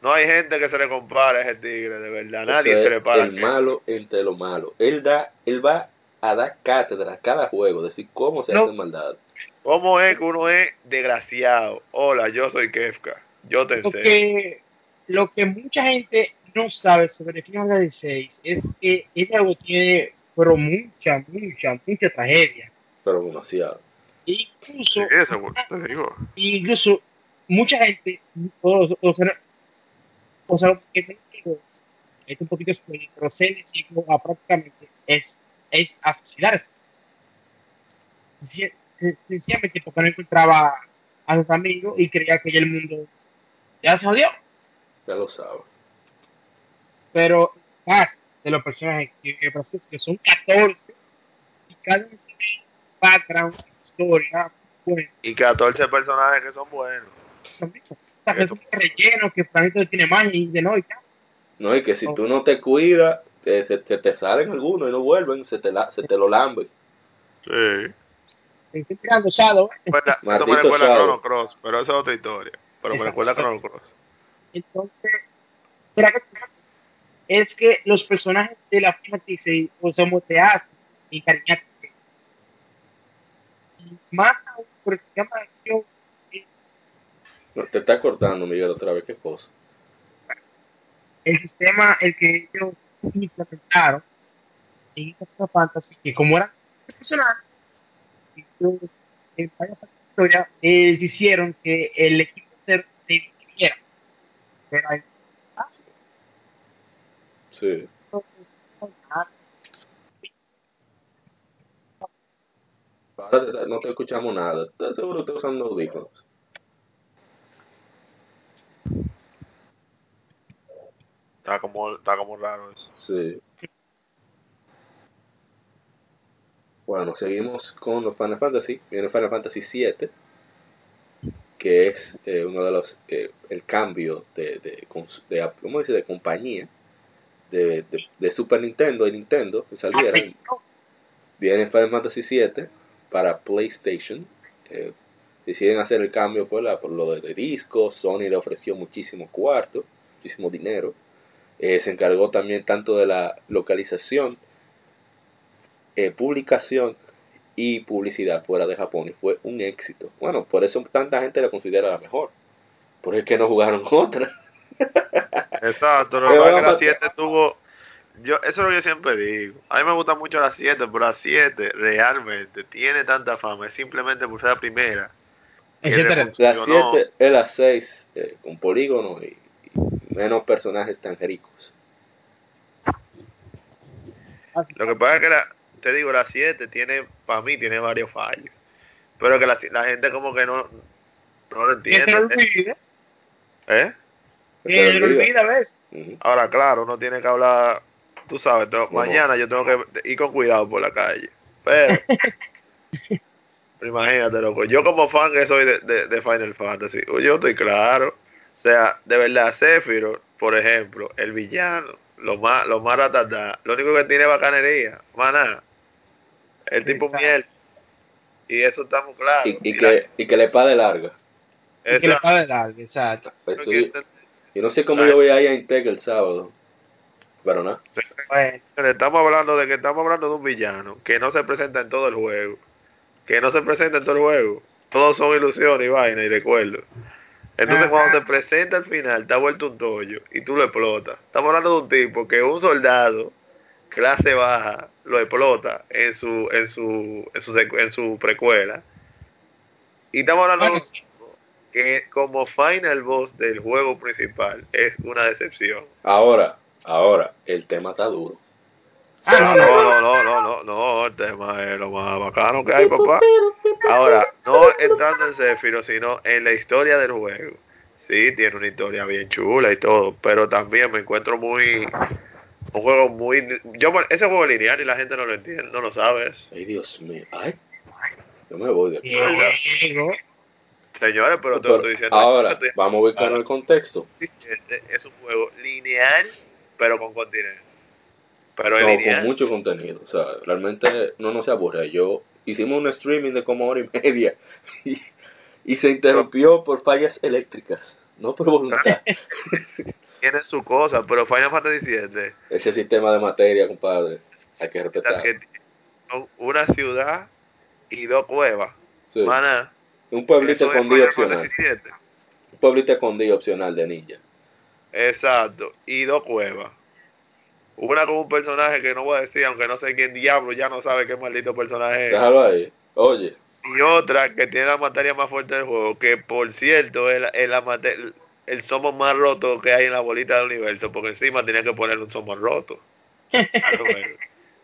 no hay gente que se le compare a ese tigre, de verdad. Nadie se le para. El malo entre los malos. Él da, él va a dar cátedra a cada juego, decir cómo se No. hace maldad. ¿Cómo es que uno es desgraciado? Hola, yo soy Kefka. Yo te Lo enseño. que, lo que mucha gente no sabe sobre Final Fantasy VI es que este juego tiene pero mucha, mucha, mucha tragedia. Pero demasiado. Incluso, Sí, eso, te digo. incluso mucha gente, o, o sea, o sea, que es un poquito spoiler, pero se prácticamente es, es a suicidarse. Se, se- sencillamente porque no encontraba a sus amigos y creía que ya el mundo ya se jodió. Ya lo sabes. Pero más de los personajes que, que, que son 14 y cada uno tiene background, historia, bueno, Y 14 personajes que son buenos. también. O sea, son rellenos, que Franito tiene magia y de no y tal. No, y que si tú no te cuidas, te- se, se te salen algunos y no vuelven, se te, la- se te lo lamben. Sí. Estoy tirando Shadow. Bueno, esto me recuerda a. Chrono Cross, pero esa es otra historia. Pero me recuerda a Chrono Cross. Entonces, mira que es que los personajes de la fantasy o somos te hacen encariñarte. Y más aún por el sistema de acción, eh, No, te está cortando, Miguel, otra vez. ¿Qué cosa? el sistema, el que ellos implementaron en esta fantasy, que como eran profesionales, ellos, en varias partes de la historia, ellos hicieron que el equipo se se dividiera. Pero hay ah, Sí. Ahora no te escuchamos nada. ¿Estás seguro que estás usando audífonos? Está como, está como raro eso. Sí. Bueno, seguimos con los Final Fantasy. Viene Final Fantasy 7, que es eh, uno de los eh, el cambio de, de, ¿cómo dice? de compañía de, de, de Super Nintendo y Nintendo que saliera. Viene Final Fantasy 7 para PlayStation. Eh, deciden hacer el cambio por, la, por lo de, de discos. Sony le ofreció muchísimo cuarto, muchísimo dinero. Eh, se encargó también tanto de la localización, eh, publicación y publicidad fuera de Japón. Y fue un éxito. Bueno, por eso tanta gente la considera la mejor. Porque es que no jugaron *laughs* otra. Exacto, lo que pasa es que vamos la a- 7 tuvo. Yo, eso es lo que yo siempre digo. A mí me gusta mucho la 7, pero la 7 realmente tiene tanta fama. Es simplemente por ser la primera. Etcétera. La funcionó. 7 es la 6 eh, con polígonos y, y menos personajes tan ricos. Lo que pasa es que la, te digo, la 7 tiene, para mí, tiene varios fallos. Pero que la, la gente como que no, no lo Que se lo entiende. ¿Eh? Te se lo olvida. Ujú. Ahora, claro, uno tiene que hablar, tú sabes, mañana yo tengo que ir con cuidado por la calle. Pero, *laughs* pero imagínate, loco, yo como fan que soy de, de, de Final Fantasy, yo estoy claro. O sea, de verdad, Sephiroth, por ejemplo, el villano, lo más, lo más ratatá, lo único que tiene es bacanería, maná. El tipo Exacto. miel. Y eso estamos claros. Y, y Y la- que, y que le pague larga. Y que le pague largo, exacto. Eso yo, yo no sé cómo yo voy a ir a Intec el sábado. Pero nada. Bueno, Estamos hablando de que estamos hablando de un villano que no se presenta en todo el juego. Que no se presenta en todo el juego. Todos son ilusiones y vaina y recuerdos. Entonces Ajá. cuando se presenta al final, te ha vuelto un tollo y tú lo explotas. Estamos hablando de un tipo que un soldado, clase baja, lo explota en su, en su, en su, secu- en su precuela. Y estamos hablando de bueno, un tipo que como final boss del juego principal es una decepción. Ahora, ahora, el tema está duro. Ah, no, no. no, no, no, no, no, el tema es lo más bacano que hay, papá. Ahora, no entrando en Sephiroth, sino en la historia del juego. Sí, tiene una historia bien chula y todo, pero también me encuentro muy... Un juego muy... Yo, ese juego es lineal y la gente no lo entiende, no lo sabe. Ay, Dios mío. Ay, yo me voy de aquí. Diego, Señores, pero te Pero lo estoy diciendo. ahora, estoy- vamos a ubicar el contexto. Este es un juego lineal, pero con continente. Pero es No, lineal. con mucho contenido. O sea, realmente no nos se aburre. Yo hicimos un streaming de como hora y media *laughs* y, y se interrumpió por fallas eléctricas. No por voluntad. *laughs* Tiene su cosa, pero Final Fantasy VII Ese sistema de materia, compadre, hay que respetar. que una ciudad y dos cuevas. Sí. Mana, Un pueblito escondido opcional. Un pueblito escondido opcional de ninja. Exacto, y dos cuevas. Una con un personaje que no voy a decir, aunque no sé quién diablo ya no sabe qué maldito personaje es. Déjalo ahí. Oye, Y otra que tiene la materia más fuerte del juego, que por cierto es, la- es la mate- el somos más roto que hay en la bolita del universo, porque encima tenía que poner un somos roto. *laughs*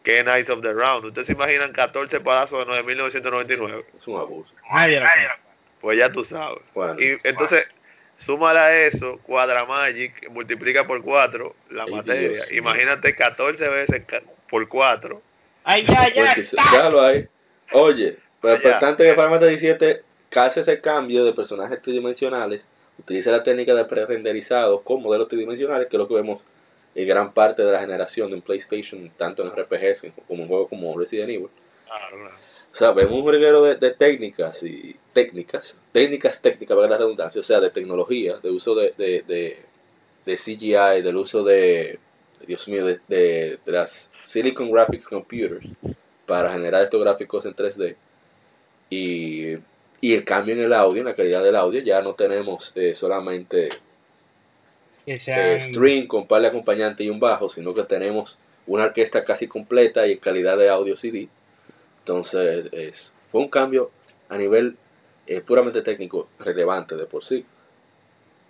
que Knights of the Round. ¿Ustedes se imaginan 14 palazos de 9.999? Es un abuso. Nadie. Pues ya tú sabes. Bueno, Y entonces, súmale a eso, Cuadra Magic, multiplica por 4 la Ay, materia. Dios. Imagínate 14 veces por 4. Ay, ya, ya. Pues, ya lo hay. Oye, pero importante que Final Fantasy VII hace ese cambio de personajes tridimensionales, utiliza la técnica de pre-renderizado con modelos tridimensionales, que es lo que vemos en gran parte de la generación en PlayStation, tanto en RPGs como en juegos como Resident Evil. Claro. O sea, vemos un reguero de, de técnicas y técnicas, técnicas técnicas, para la redundancia, o sea, de tecnología, de uso de, de, de, de CGI, del uso de, Dios mío, de, de, de las Silicon Graphics Computers para generar estos gráficos en 3D. Y, y el cambio en el audio, en la calidad del audio, ya no tenemos eh, solamente eh, string con par de acompañante y un bajo, sino que tenemos una orquesta casi completa y en calidad de audio CD. Entonces, es, fue un cambio a nivel eh, puramente técnico relevante de por sí.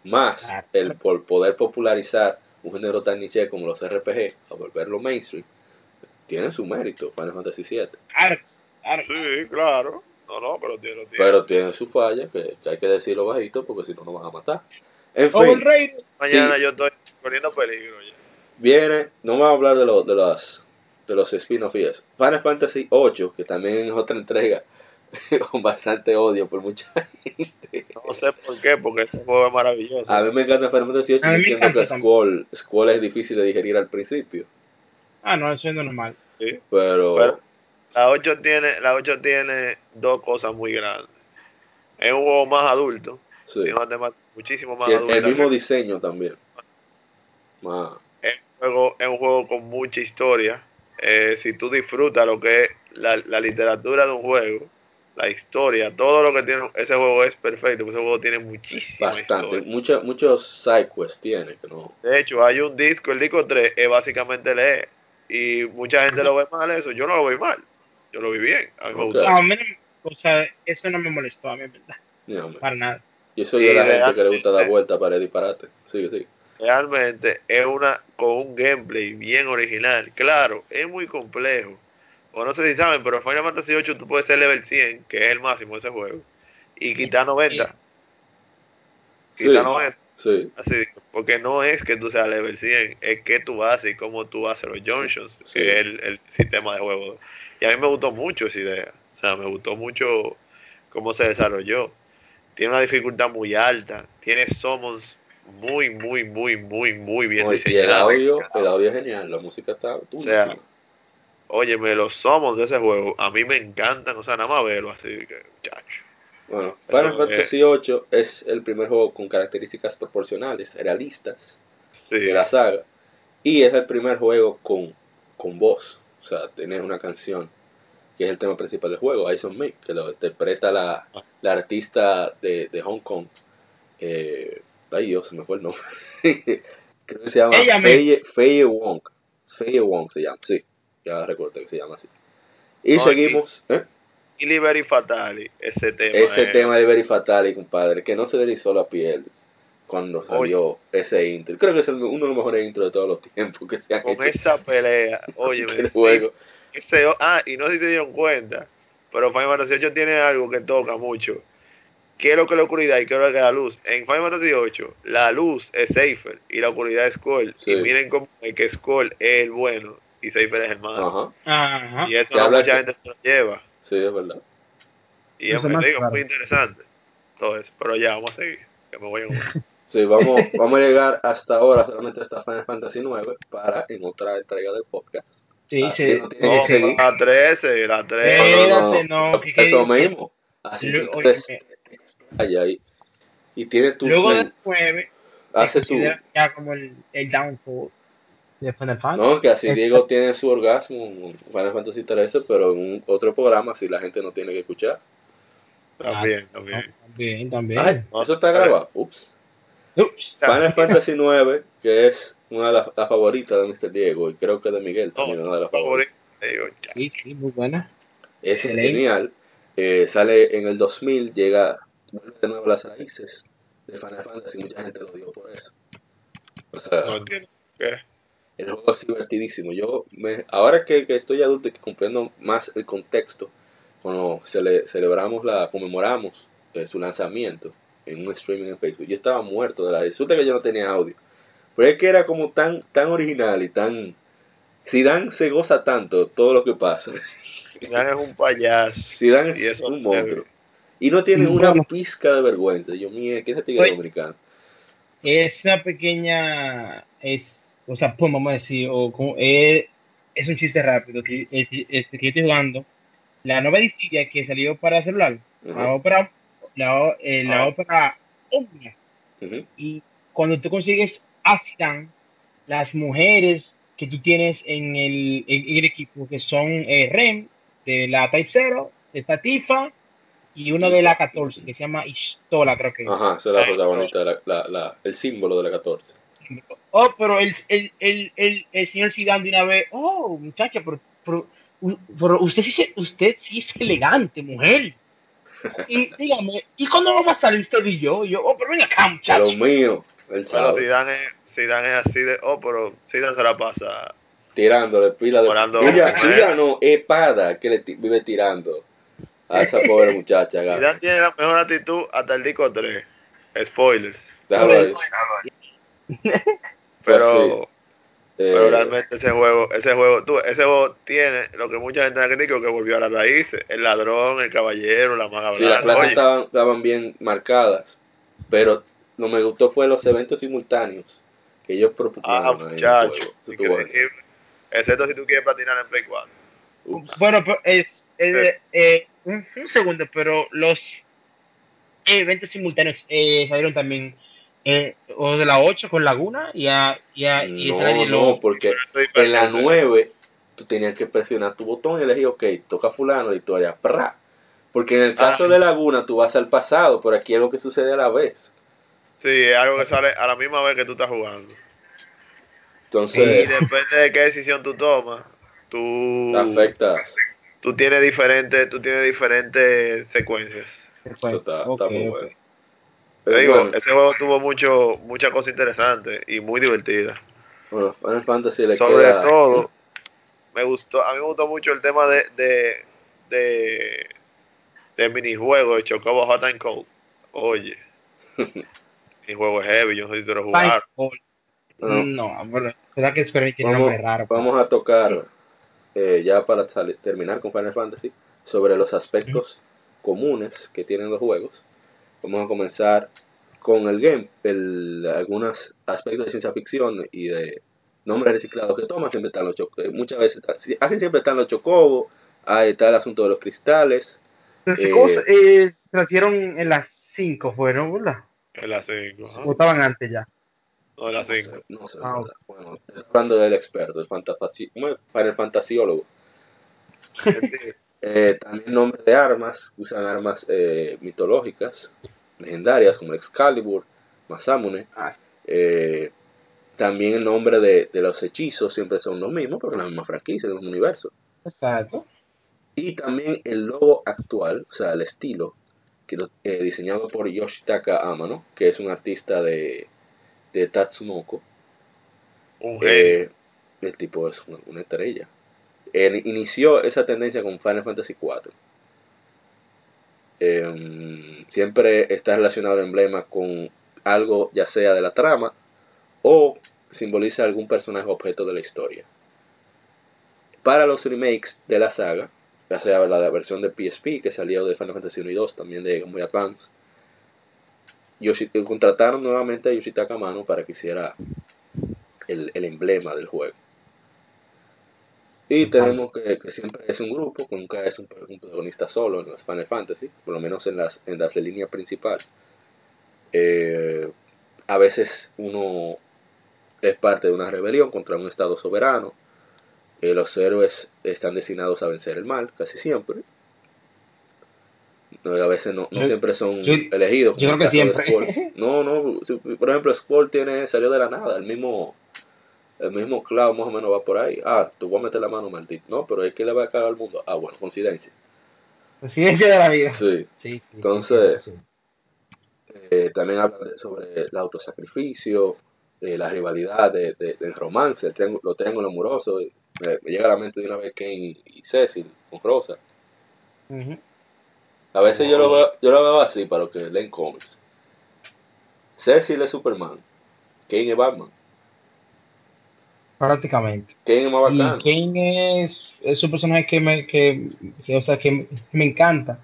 Más Claro. el por poder popularizar un género tan niche como los RPG, a volverlo mainstream, tiene su mérito Final Fantasy VII. Sí, claro. No, no, pero tiene, tiene. Pero tiene su falla, que, que hay que decirlo bajito porque si no nos van a matar. En fin, Overrated. Mañana sí. yo estoy corriendo peligro ya. viene, no vamos a hablar de, lo, de las de los spin-off y eso. Final Fantasy 8, que también es otra entrega *laughs* con bastante odio por mucha gente. No sé por qué, porque este juego es maravilloso. A mí me encanta Final Fantasy 8 A mí me entiendo que. Squall, Squall es difícil de digerir al principio, Ah, no, eso es normal. Sí. pero, Pero- La 8 tiene, la 8 tiene dos cosas muy grandes. Es un juego más adulto, sí. muchísimo más Y el, adulta. el mismo diseño también. Ah, es, un juego, es un juego con mucha historia. Eh, si tú disfrutas lo que es la, la literatura de un juego, la historia, todo lo que tiene ese juego es perfecto. porque Ese juego tiene muchísima bastante. muchos side quests tiene, no. De hecho, hay un disco, el disco 3 es básicamente leer. Y mucha gente lo ve mal eso. Yo no lo veo mal. Yo lo vi bien. A mí me Ok. gustó. No, a mí no, me- o sea, eso no me molestó a mí, verdad. Para nada. Y eso Sí, de la gente que le gusta dar vuelta para disparate. Sigue, sigue. realmente es una con un gameplay bien original. Claro, es muy complejo. O no sé si saben, pero Final Fantasy 8 tú puedes ser level 100, que es el máximo de ese juego, y quitar 90. Sí. Quitar 90. Sí, Así, porque no es que tú seas level 100, es que tú haces y cómo tú haces los junctions, Sí. que es el, el sistema de juego. Y a mí me gustó mucho esa idea. O sea, me gustó mucho cómo se desarrolló. Tiene una dificultad muy alta, tiene summons muy, muy, muy, muy, muy bien Oye, y el diseñados. audio, el audio es genial, la música está O sea. Óyeme, los summons de ese juego a mí me encantan, o sea, nada más verlo así que. Bueno, Final Fantasy VIII es el primer juego con características proporcionales, realistas Sí, de la saga. Y es el primer juego con, con voz. O sea, tiene una canción que es el tema principal del juego, Eyes on Me, que lo interpreta la, la artista de, de Hong Kong. Eh, ay Dios, se me fue el nombre. *laughs* Creo que se llama Feye, Feye Wong. Feye Wong se llama, sí. Ya recuerdo que se llama así. Y No, seguimos. ¿eh? y Liberty Fatali, ese tema. Ese es- tema de Very Fatali, compadre, que no se deslizó la piel cuando salió ese intro. Creo que es el- uno de los mejores intros de todos los tiempos que se han Con hecho esa pelea, *laughs* el sí, juego. ese- ah, y no sé si se dieron cuenta, pero Final Fantasy 8 tiene algo que toca mucho. ¿Qué es lo que es la oscuridad y qué es lo que es la luz? En Final Fantasy 8, la luz es Safer y la oscuridad es Skull. Sí. Y miren cómo es que Skull es el bueno y Safer es el malo. Ajá, Ajá. Y eso no mucha que- gente se lo lleva. sí, es verdad. Y es digo, claro. muy interesante todo eso. Pero ya, vamos a seguir. Que me voy a. *laughs* Sí, vamos, *laughs* vamos a llegar hasta ahora solamente hasta Final Fantasy 9 para en otra entrega del podcast. Sí, Así sí. no tiene No, que seguir. la 13, la 13. Espérate, no, que- que- eso mismo. Así allá ahí. Y tiene tu Luego del 9 hace tu ya como el, el downfall de Final Fantasy. No, que así Diego *laughs* tiene su orgasmo en Final Fantasy 13, pero en un otro programa si la gente no tiene que escuchar. También, No, también. También, también. Ay, eso está grabado. Ups. Ups. Final Fantasy 9, que es una de las, favoritas de Mr. Diego y creo que de Miguel también una de las favoritas. Sí, sí, muy buena. Es Excelente. genial. Eh, sale en el 2000, llega de nuevo a las raíces de Final Fantasy. Mucha gente lo dio por eso. O sea, No entiendo. ¿Qué? El juego es divertidísimo. Yo, me, ahora que, que estoy adulto y que comprendo más el contexto, cuando cele- celebramos la, conmemoramos eh, su lanzamiento en un streaming en Facebook, yo estaba muerto de la disfruta que yo no tenía audio. Pero es que era como tan, tan original y tan... Zidane se goza tanto todo lo que pasa. *laughs* Zidane es un payaso. Zidane es Y eso un es monstruo. Y no tiene una Bueno. pizca de vergüenza. Yo, mía, ¿qué es este tigre dominicano? esa pequeña es, o sea, pues vamos a decir, o como, es, es un chiste rápido que, es- es- que estoy jugando. La nueva edición que salió para celular, la Ajá. ópera, la, eh, la Ah. ópera Omnia. Ujú. Y cuando tú consigues a Zidane, las mujeres que tú tienes en el, en, el equipo, que son eh, Rem, de la Type 0, está Tifa, y uno de la 14, que se llama Ishtola, creo que es. Ajá, esa es la protagonista, la, la, la- el símbolo de la 14. Oh, pero el, el, el, el, el señor Zidane de una vez, oh, muchacha, pero, pero, pero usted, sí, usted sí es elegante, mujer. Y dígame, ¿y cuándo vamos a salir usted y yo? Y yo, oh, pero ven acá, A muchacho. lo mío, él Pero sabe. Zidane es, Zidane es así de, oh, pero Zidane se la pasa. Tirándole pila de. Orando. ella, ella no, espada que le vive tirando a esa pobre muchacha. *laughs* Zidane tiene la mejor actitud hasta el disco 3. Spoilers. Déjalo ahí. Pero, Eh, pero realmente ese juego, ese juego, tú, ese juego tiene lo que mucha gente critica que volvió a las raíces. El ladrón, el caballero, la maga sí, las blanca. clases Oye, estaban, estaban bien marcadas, pero lo que me gustó fue los eventos simultáneos que ellos ah, propusieron ahí en el muchacho. juego. Eso estuvo bueno. Increíble. Excepto si tú quieres platinar en Play 4. Ups. Bueno, pero es, eh, eh, un, un segundo, pero los eventos simultáneos eh, salieron también eh, o de la 8 con Laguna y a, y a, y No, y lo- no, porque en la diferente. 9 tú tenías que presionar tu botón y elegir, ok, toca fulano la historia, ¡pra! Porque en el caso Ah. de Laguna tú vas al pasado, pero aquí es lo que sucede a la vez. Sí, es algo que sale a la misma vez que tú estás jugando. Y Entonces, depende de qué decisión tú tomas, tú, te afectas. tú tienes diferentes, tú tienes diferentes secuencias. Eso está, está muy bueno. Eh, digo, bueno, ese juego tuvo mucho, muchas cosas interesantes y muy divertidas. bueno, Final Fantasy le Sobre queda... todo, me gustó, a mí me gustó mucho el tema de, de, de, de minijuegos de Chocobo Hot and Cold. Oye, *laughs* mi juego es heavy, yo no sé si tú lo jugaron. Pineball. No. No, pero verdad que Enix tiene Vamos, nombre raro. pues. vamos a tocar, eh, ya para terminar con Final Fantasy, sobre los aspectos comunes que tienen los juegos. Vamos a comenzar con el game, el, algunos aspectos de ciencia ficción y de nombres reciclados que toman. Siempre están los choc- eh, muchas veces, casi siempre están los chocobos, ahí está el asunto de los cristales. Eh, ¿cómo se, eh, se nacieron en las 5, fueron, ¿verdad? En la 5, O estaban antes ya. no en la No sé, 5. no sé, Ah, ¿verdad? Bueno, estoy hablando del experto, el fantasi- ¿cómo es? Final fantasiólogo. *laughs* Eh, también nombres de armas, usan armas eh, mitológicas, legendarias como Excalibur, Masamune. Ah, Eh, también el nombre de, de los hechizos siempre son los mismos, porque es la misma franquicia, el mismo universo. exacto. Y también el logo actual, o sea, el estilo, que eh, diseñado por Yoshitaka Amano, que es un artista de, de Tatsunoko. Eh, el tipo es una, una estrella. Él inició esa tendencia con Final Fantasy IV. Eh, siempre está relacionado el emblema con algo, ya sea de la trama o simboliza algún personaje objeto de la historia. Para los remakes de la saga, ya sea la versión de PSP que salió de Final Fantasy 1 y 2, también de Game Boy Advance, Yoshi- contrataron nuevamente a Yoshitaka Amano para que hiciera el emblema del juego. Y tenemos que, que siempre es un grupo, que nunca es un, un protagonista solo en las Final Fantasy, por lo menos en las, en las de línea principal. Eh, a veces uno es parte de una rebelión contra un estado soberano. Eh, los héroes están destinados a vencer el mal, casi siempre. No, a veces no, no Yo- siempre son yo- elegidos. yo creo que siempre. No, no, por ejemplo, Squall tiene, salió de la nada, el mismo el mismo Cloud más o menos va por ahí. Ah, tú vas a meter la mano, maldito. No, pero es que le va a caer al mundo. Ah, bueno, coincidencia. Presidencia de la vida. Sí. Sí, sí, Entonces- sí. Eh, también habla sobre el autosacrificio, eh, la rivalidad de, de- del romance, el triángulo, los triángulos amorosos. y Me, llega a la mente de una vez Kane y, y Cecil con Rosa. A veces yo lo veo, yo lo veo así para los que leen cómics. Cecil es Superman, Kane es Batman. Prácticamente. Kane es más Y bacán. Kane es, es un personaje que me, que, que, o sea, que me encanta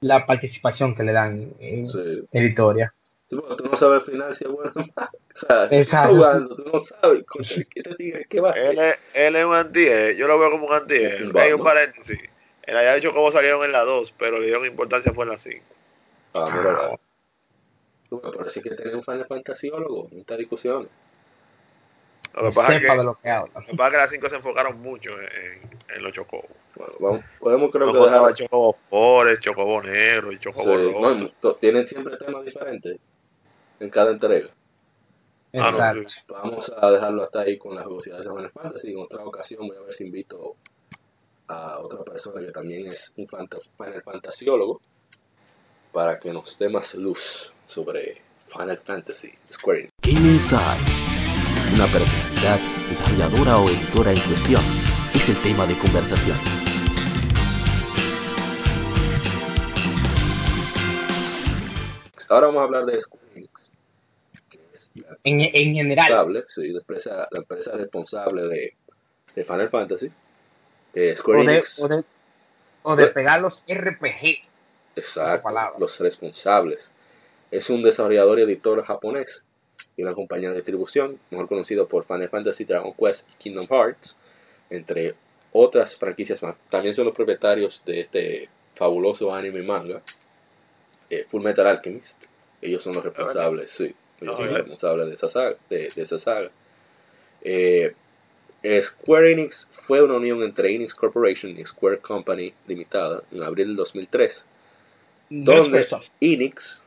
la participación que le dan en Sí. la historia. Tú, tú no sabes al final si es bueno o *laughs* sea, Exacto. está jugando, tú no sabes qué te tigre, qué va a Él hacer. es, él es un anti yo lo veo como un anti Un Hay un paréntesis. Él había dicho cómo salieron en la 2, pero le dieron importancia fue en la 5. Ah, mira. Tú, Pero sí que tiene un fan de fantasiólogo, en estas discusiones. Lo Que pasa es sepa que, de lo que habla. lo que pasa es que las 5 se enfocaron mucho en, los chocobos. Bueno, vamos, podemos creo No que dejar. el chocobo Forest, chocobo negro y Sí, chocobo rojo. no, tienen siempre temas diferentes en cada entrega. Ah, no, Exacto. sí. Vamos a dejarlo hasta ahí con las velocidades de Final Fantasy. En otra ocasión voy a ver si invito a otra persona que también es un Final Fantasiólogo para que nos dé más luz sobre Final Fantasy Square Enix. Una personalidad, desarrolladora o editora en cuestión es el tema de conversación. Ahora vamos a hablar de la En, en general. responsable, sí, la empresa, la empresa responsable de, de Final Fantasy. Eh, Square O de, Enix, o, de, o de pegar los RPG. exacto, los responsables. Es un desarrollador y editor japonés y una compañía de distribución, mejor conocido por Final Fantasy, Dragon Quest y Kingdom Hearts, entre otras franquicias más. También son los propietarios de este fabuloso anime y manga, eh, Full Metal Alchemist. Ellos son los responsables, sí, ellos son los es- responsables de esa saga. De, de esa saga. Eh, eh, Square Enix fue una unión entre Enix Corporation y Square Company Limitada en abril del 2003, No es donde. Enix,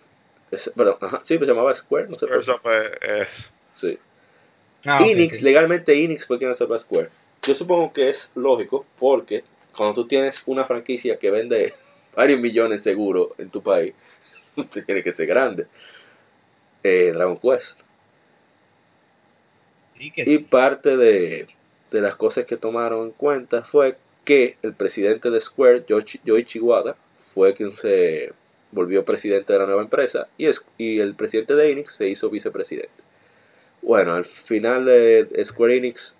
es- perdón, ajá, sí, pues se llamaba Square, no sé por qué. Eso fue- es, Sí. Ah, Enix, legalmente Enix fue quien hace Square. Yo supongo que es lógico porque cuando tú tienes una franquicia que vende varios millones seguro en tu país, *laughs* tiene que ser grande. Eh, Dragon Quest. Sí que Y sí. parte de, de las cosas que tomaron en cuenta fue que el presidente de Square, Yoichi, Yoichi Wada, fue quien se volvió presidente de la nueva empresa y, es, y el presidente de Enix se hizo vicepresidente. Bueno, al final de Square Enix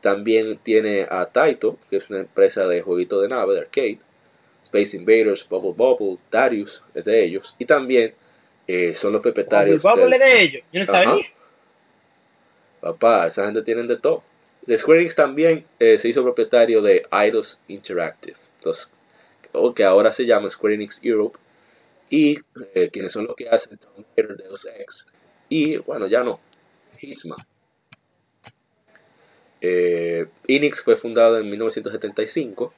también tiene a Taito, que es una empresa de jueguito de nave, de arcade, Space Invaders, Bubble Bubble, Darius, es de ellos, y también eh, son los propietarios Bubble del- Bubble es de ellos. Yo no Ajá. sabía. Papá, esa gente tienen de todo. De Square Enix también eh, se hizo propietario de Eidos Interactive, los- o que ahora se llama Square Enix Europe, y eh, quienes son los que hacen Ex, y bueno, ya no, Hitman. Eh, Enix fue fundado en 1975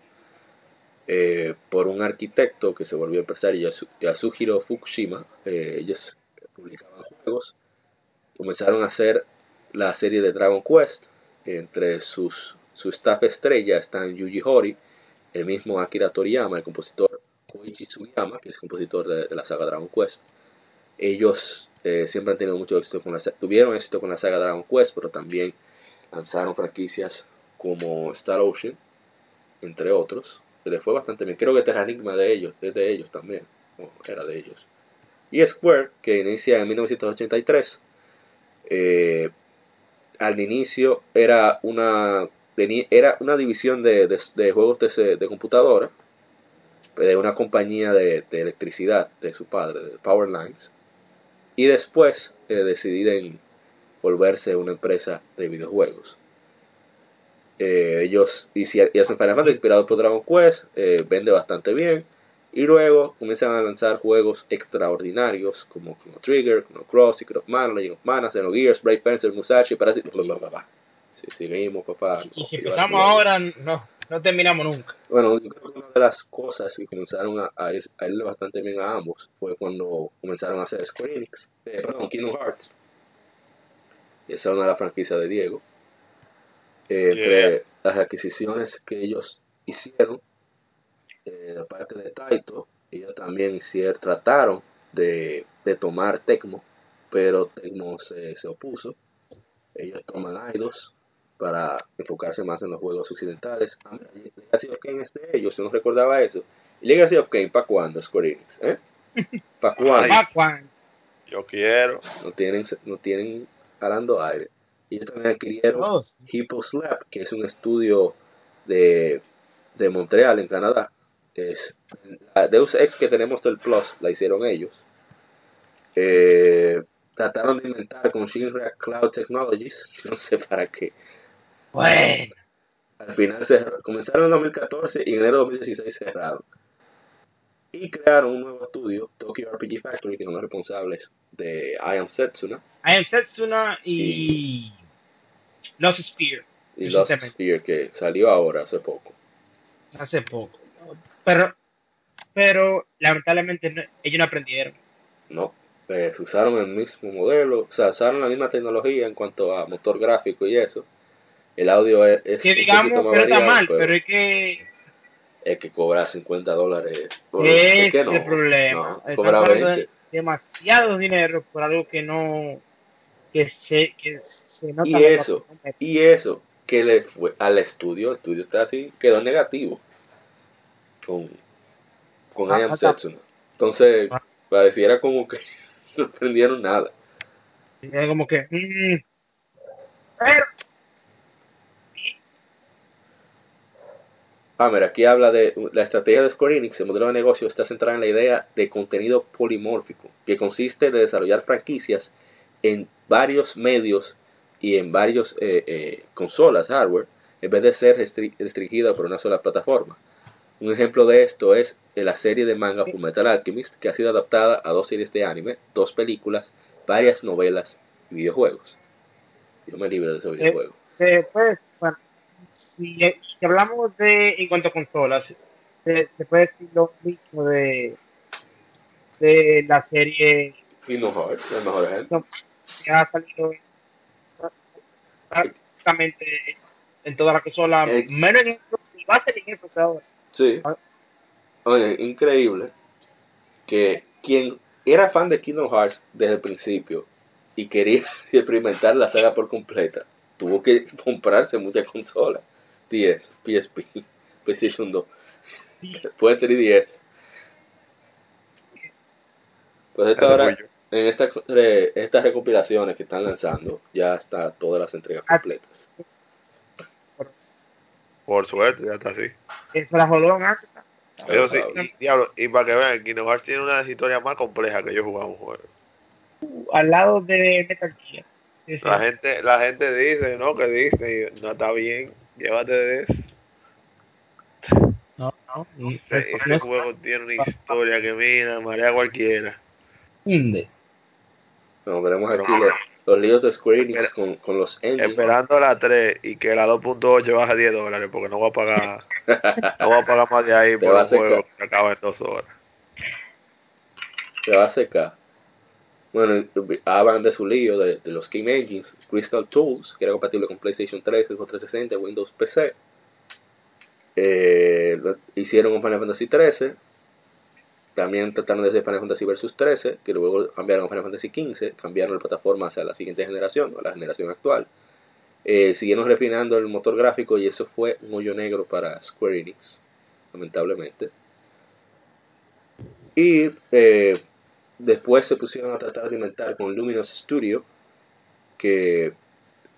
eh, por un arquitecto que se volvió empresario, Yasu- Yasuhiro Fukushima. Eh, ellos publicaban juegos, comenzaron a hacer la serie de Dragon Quest. Entre sus su staff estrella están Yuji Horii, el mismo Akira Toriyama, el compositor Koichi Sugiyama, que es compositor de, de la saga Dragon Quest. Ellos eh, siempre han tenido mucho éxito con la tuvieron éxito con la saga Dragon Quest, pero también lanzaron franquicias como Star Ocean, entre otros, que les fue bastante bien. Creo que Terranigma de ellos, es de ellos también, o era de ellos. Y Square, que inicia en 1983, eh, al inicio era una era una división de, de- de juegos de, se- de computadora de una compañía de, de electricidad de su padre, de Power Lines, y después eh, deciden volverse una empresa de videojuegos. Eh, ellos hici- y hacen Final Fantasy inspirado por Dragon Quest, eh, vende bastante bien, y luego comienzan a lanzar juegos extraordinarios como Chrono Trigger, Chrono Cross, Secret of Mana, Legend of Mana, Xenogears, Brave Fencer, Musashi, Parasite, bla bla bla bla. Si seguimos, papá. Y no, si que empezamos ahora, no, no terminamos nunca. bueno, yo creo que una de las cosas que comenzaron a, a ir, a irle bastante bien a ambos fue cuando comenzaron a hacer Square Enix, eh, perdón, Kingdom Hearts. Y esa es una de las franquicias de Diego. Eh, entre las adquisiciones que ellos hicieron, eh, de parte de Taito, ellos también hicieron, trataron de, de tomar Tecmo, pero Tecmo se, se opuso. ellos toman IDOS para enfocarse más en los juegos occidentales. Ah, Legacy of Kain es de ellos, yo no recordaba eso. ¿Y Legacy of Kain para cuándo, Square Enix? ¿Eh? ¿Para cuándo? Yo quiero. No tienen, no tienen jalando aire. Y ellos también adquirieron Oh, sí. Hippo Slap, que es un estudio de, de Montreal, en Canadá. Es, la Deus Ex que tenemos del Plus la hicieron ellos. Eh, trataron de inventar con Shinra Cloud Technologies, *laughs* no sé para qué. Bueno. Al final cerraron- comenzaron en 2014 y en enero de 2016 cerraron. Y crearon un nuevo estudio, Tokyo RPG Factory, que son los responsables de I Am Setsuna I am Setsuna y Lost Spear y Lost. Sphere, que salió ahora hace poco. hace poco. Pero, pero lamentablemente no- ellos no aprendieron. No, se usaron el mismo modelo, o sea, usaron la misma tecnología en cuanto a motor gráfico y eso. El audio es, es Que digamos que no está variado, mal, pero pero es que es que cobra 50 dólares. por- es que es no, el problema. no, cobra pagando 20. demasiado dinero por algo que no que se que se nota Y eso, y eso que le fue al estudio, el estudio está así, quedó negativo con, con Ah, I Am ah, Setsuna. Entonces, Ah. pareciera como que *laughs* no aprendieron nada. Como que mm, pero Hammer aquí habla de la estrategia de Square Enix, el modelo de negocio está centrada en la idea de contenido polimórfico, que consiste de desarrollar franquicias en varios medios y en varios eh, eh, consolas, hardware, en vez de ser restri- restringida por una sola plataforma. Un ejemplo de esto es la serie de manga Fullmetal Alchemist, que ha sido adaptada a dos series de anime, dos películas, varias novelas y videojuegos. Yo me libro de esos videojuegos. después bueno, si, si hablamos de en cuanto a consolas se, se puede decir lo mismo de de la serie Kingdom Hearts, el mejor ejemplo. que ha salido prácticamente en toda la consola, Eh. menos en eso, si va a ser en eso ahora. Sí. Ah. Oye, increíble que quien era fan de Kingdom Hearts desde el principio y quería *laughs* experimentar la saga por completa, tuvo que comprarse muchas consolas. 10, PSP, *laughs* PlayStation 2, después 3DS. Pues esta ahora, fui yo. en esta, re- estas recopilaciones que están lanzando, ya está todas las entregas Ah. completas. Por suerte, ya está así. Eso la jodó en África. Eso sí, Ah, y, diablo, y para que vean, Kingdom Hearts tiene una historia más compleja que yo jugaba un juego. Uh, al lado de Metal Gear. Sí, sí. La gente, la gente dice, no, que dice, no está bien, llévate de eso. No, no. y- Ese, no ese es- juego tiene una historia que mira, marea cualquiera. Bueno, tenemos Pero- aquí los, los líos de Square Enix Espera. con, con los engines. Esperando la 3 y que la 2.8 baje a 10 dólares porque no voy a pagar, no voy a pagar más de ahí *laughs* Te por un juego que se acaba en dos horas. se va a secar. Bueno, hablan de su lío de, los Game Engines, Crystal Tools, que era compatible con PlayStation 3, Xbox 360, Windows PC. Eh, hicieron con Final Fantasy 13. También trataron de hacer Final Fantasy Versus 13, que luego cambiaron a Final Fantasy 15, cambiaron la plataforma hacia la siguiente generación, a la generación actual. Eh, siguieron refinando el motor gráfico y eso fue un hoyo negro para Square Enix, lamentablemente. Y eh, después se pusieron a tratar de inventar con Luminous Studio, que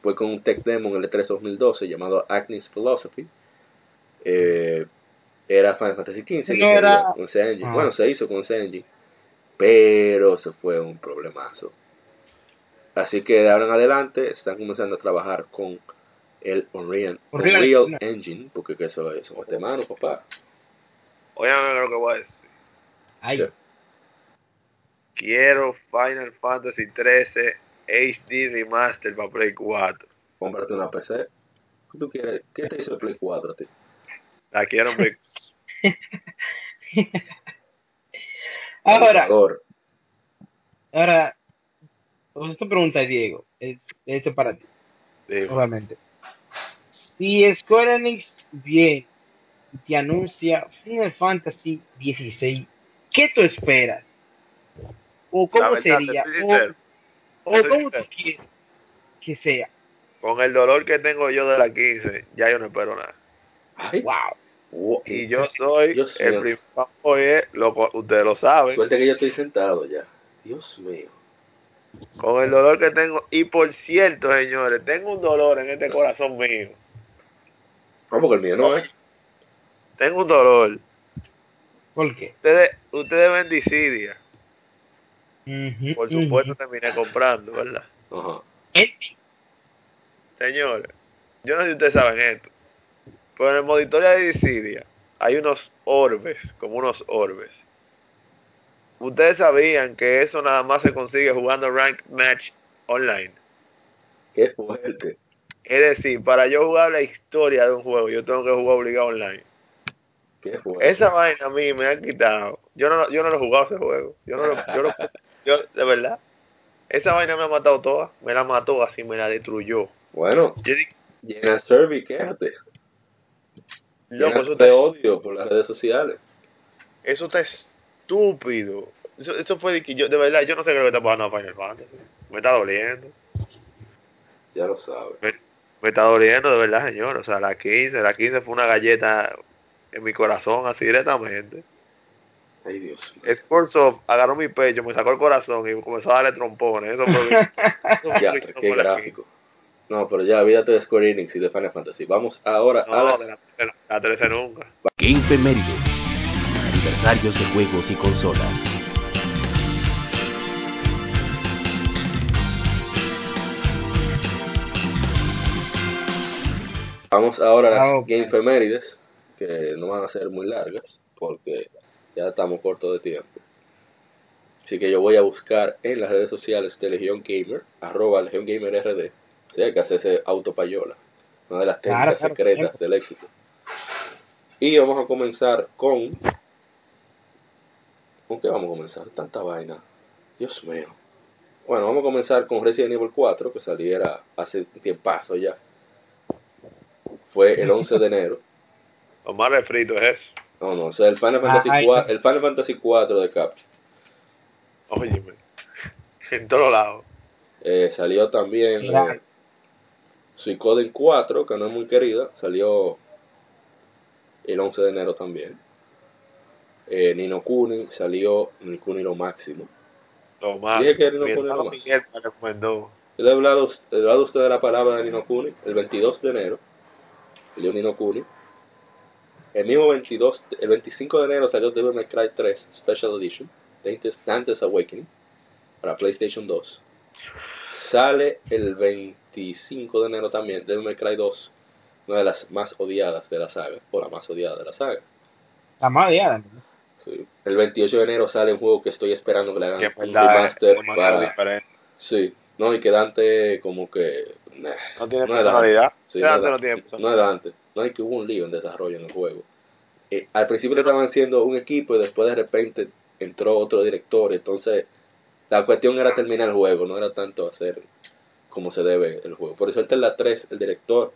fue con un tech demo en el E3 2012 llamado Agnes Philosophy. Eh, era Final Fantasy XV, que era- hizo con engine. Ah. Bueno, se hizo con engine, pero se fue un problemazo. Así que de ahora en adelante están comenzando a trabajar con el Unreal, Unreal, Unreal no. Engine, porque que eso es un de mano, papá. Óyame lo que voy a decir. Ay, Sí. Quiero Final Fantasy 13 HD Remaster para Play 4. Cómprate una PC. ¿Qué tú quieres? ¿Qué te hizo el Play 4 a ti? La quiero en Play *laughs* ahora, ahora, pues esta pregunta, Diego, es, esto es para ti, obviamente. Si Square Enix viene y te anuncia Final Fantasy 16, ¿qué tú esperas? ¿O cómo verdad, sería? ¿O, sincero, o cómo tú quieres que sea? con el dolor que tengo yo de la 15, ya yo no espero nada. Ay, Wow. wow. Y yo soy Dios el primer lo, ustedes lo saben, Suerte que yo estoy sentado ya. Dios mío. con el dolor que tengo. Y por cierto, señores, tengo un dolor en este corazón mío. Vamos que el mío no es. Tengo un dolor. ¿Por qué? Ustedes, ustedes ven Por supuesto terminé comprando, ¿verdad? Ajá. Eh, Señores, yo no sé si ustedes saben esto, pero en el modo historia de Dissidia hay unos orbes, como unos orbes. Ustedes sabían que eso nada más se consigue jugando Ranked Match online. Qué fuerte. Es decir, para yo jugar la historia de un juego, yo tengo que jugar obligado online. Qué fuerte. Esa vaina a mí me han quitado. Yo no, yo no lo he jugado ese juego. Yo no lo, yo lo- *laughs* yo, de verdad. Esa vaina me ha matado toda. Me la mató así, me la destruyó. Bueno, server y quédate. loco, eso está, odio por las redes sociales. eso está estúpido. Eso, eso fue de que yo, de verdad, yo no sé qué que está pasando a Final Fantasy. Me está doliendo. Ya lo sabes. Me está doliendo, de verdad, señor. O sea, la 15, la 15 fue una galleta en mi corazón, así directamente. Ay, Dios mío. Sportsoft agarró mi pecho, me sacó el corazón y comenzó a darle trompones. Eso fue *laughs* eso Ya, qué gráfico. No, pero ya, olvídate de Square Enix y de Final Fantasy. Vamos ahora No, a las... de la, de la, la 13 nunca. Game Femérides. Aniversarios de juegos y consolas. Vamos ahora a las Ah, ok. Game Femérides, que no van a ser muy largas, porque ya estamos cortos de tiempo. Así que yo voy a buscar en las redes sociales de Legion Gamer, arroba Legion Gamer RD. O sea, hay que hacerse autopayola, una de las técnicas claro, secretas siempre. del éxito. Y vamos a comenzar con... ¿Con qué vamos a comenzar? Tanta vaina. Dios mío. Bueno, vamos a comenzar con Resident Evil 4, que saliera hace un tiempazo ya. Fue el 11 de enero. *laughs* Lo más refrito es eso. No, no, o sea, el Final Fantasy, Ay. 4, el Final Fantasy 4 de Capcom. Óyeme. En todos lados. Eh, salió también eh, Suicoden 4, que no es muy querida, salió el 11 de enero también. Eh, Nino Kuni salió Nino Kuni lo máximo. Lo más. Dije que no Mi pone hermano lo recomendó. Yo le he hablado, he hablado a usted de la palabra de Nino Kuni el 22 de enero. Salió Nino Kuni. El mismo 22, el 25 de enero salió Devil May Cry 3 Special Edition, Dante's, Awakening, para PlayStation 2. Sale el 25 de enero también Devil May Cry 2, una de las más odiadas de la saga, o la más odiada de la saga. La más odiada, ¿no? Sí. El 28 de enero sale un juego que estoy esperando que le hagan un remaster para... diferente. Sí, no, y que Dante como que... nah, No tiene No personalidad. Sí, era- no tiene no personalidad. era antes. No hay que hubo un lío en desarrollo en el juego. Eh, al principio estaban siendo un equipo y después de repente entró otro director. Entonces la cuestión era terminar el juego, no era tanto hacer como se debe el juego. Por eso el la 3, el director,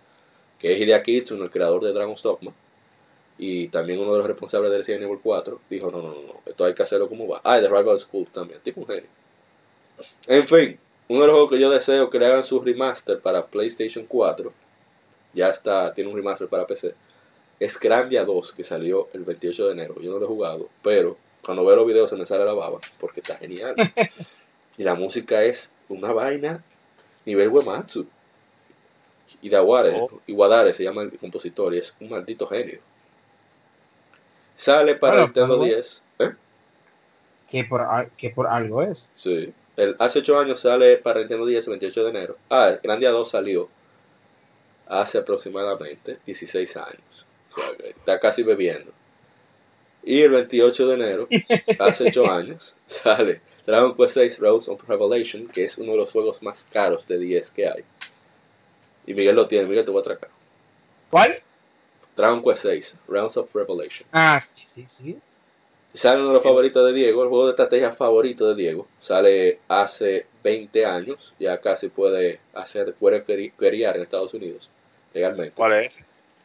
que es Hideaki Itsuno, el creador de Dragon's Dogma, y también uno de los responsables del Resident Evil 4, dijo, no, no, no, no, esto hay que hacerlo como va. Ah, y de Rival School también, tipo un genio. En fin, uno de los juegos que yo deseo que le hagan su remaster para PlayStation 4, ya está, tiene un remaster para PC, es Grandia 2, que salió el 28 de enero. Yo no lo he jugado, pero cuando veo los videos se me sale la baba, porque está genial. *laughs* y la música es una vaina nivel Uematsu. Y Oh. Iwadare se llama el compositor, y es un maldito genio. Sale para Bueno, Nintendo pero- 10. ¿eh? Que por, que por algo es. Sí. El, hace 8 años sale para Nintendo 10 el 28 de enero. Ah, el Grandia 2 salió hace aproximadamente 16 años. O sea, que está casi bebiendo. Y el 28 de enero, *laughs* hace 8 años, sale Dragon Quest 6 Roads of Revelation, que es uno de los juegos más caros de 10 que hay. Y Miguel lo tiene, Miguel te voy a atracar. ¿Cuál? Dragon Quest 6, Realms of Revelation. Ah, sí, sí, sí. Sale uno de los favoritos de Diego, el juego de estrategia favorito de Diego. Sale hace 20 años, ya casi puede hacer, puede queriar en Estados Unidos, legalmente. ¿Cuál es?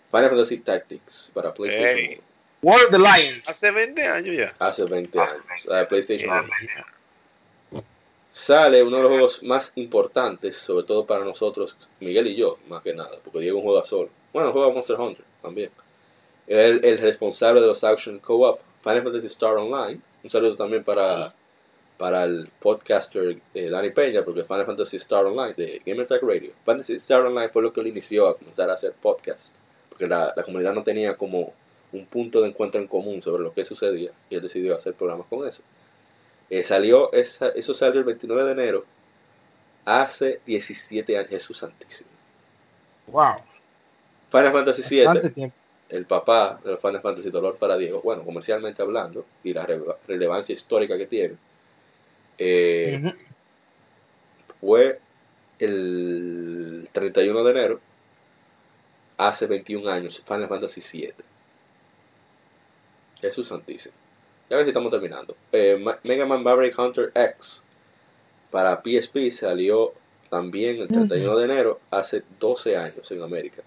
Final Fantasy Tactics para PlayStation Ey. 1. World of the Lions. Hace 20 años ya. Hace 20 años, la de PlayStation 1. sale uno de los juegos más importantes, sobre todo para nosotros, Miguel y yo, más que nada, porque Diego juega solo. Bueno, juega Monster Hunter también. El, el responsable de los Action Co-op, Final Fantasy Star Online. Un saludo también para, para el podcaster eh, Dani Peña, porque Final Fantasy Star Online de Gamer Tech Radio. Final Fantasy Star Online fue lo que le inició a comenzar a hacer podcast, porque la, la comunidad no tenía como un punto de encuentro en común sobre lo que sucedía y él decidió hacer programas con eso. Eh, salió esa, eso salió el 29 de enero, hace 17 años, Jesús Santísimo. Wow. Final Fantasy VII, tiempo. El papá de los Final Fantasy Dolor para Diego, bueno, comercialmente hablando, y la re- relevancia histórica que tiene, eh, fue el 31 de enero, hace 21 años, Final Fantasy VII. Jesús Santísimo. Ya ver si estamos terminando. Eh, Ma- Mega Man Maverick Hunter X para PSP salió también el 31 de enero, hace 12 años en América.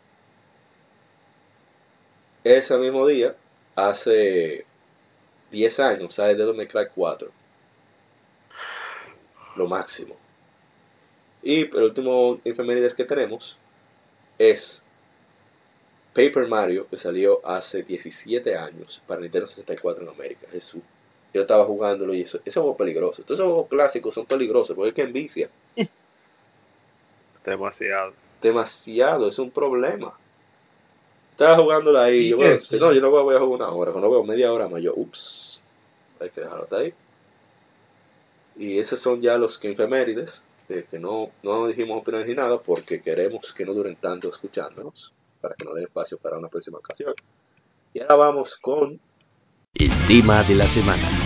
Ese mismo día, hace 10 años, sale Devil May Cry 4. Lo máximo. Y el último efemérides que tenemos es Paper Mario, que salió hace 17 años para Nintendo 64 en América. Jesús. Yo estaba jugándolo y eso, ese juego es peligroso. Todos esos juegos clásicos son peligrosos porque es que envicia. *laughs* Demasiado. Demasiado, es un problema. Estaba jugándolo ahí. ¿Y Yo, bueno, no, yo no voy a jugar una hora. Cuando veo media hora más, yo, ups, hay que dejarlo hasta ahí. Y esos son ya los que efemérides, eh, que no, no dijimos opiniones ni nada porque queremos que no duren tanto escuchándonos, para que nos den espacio para una próxima ocasión. Y ahora vamos con El tema de la semana.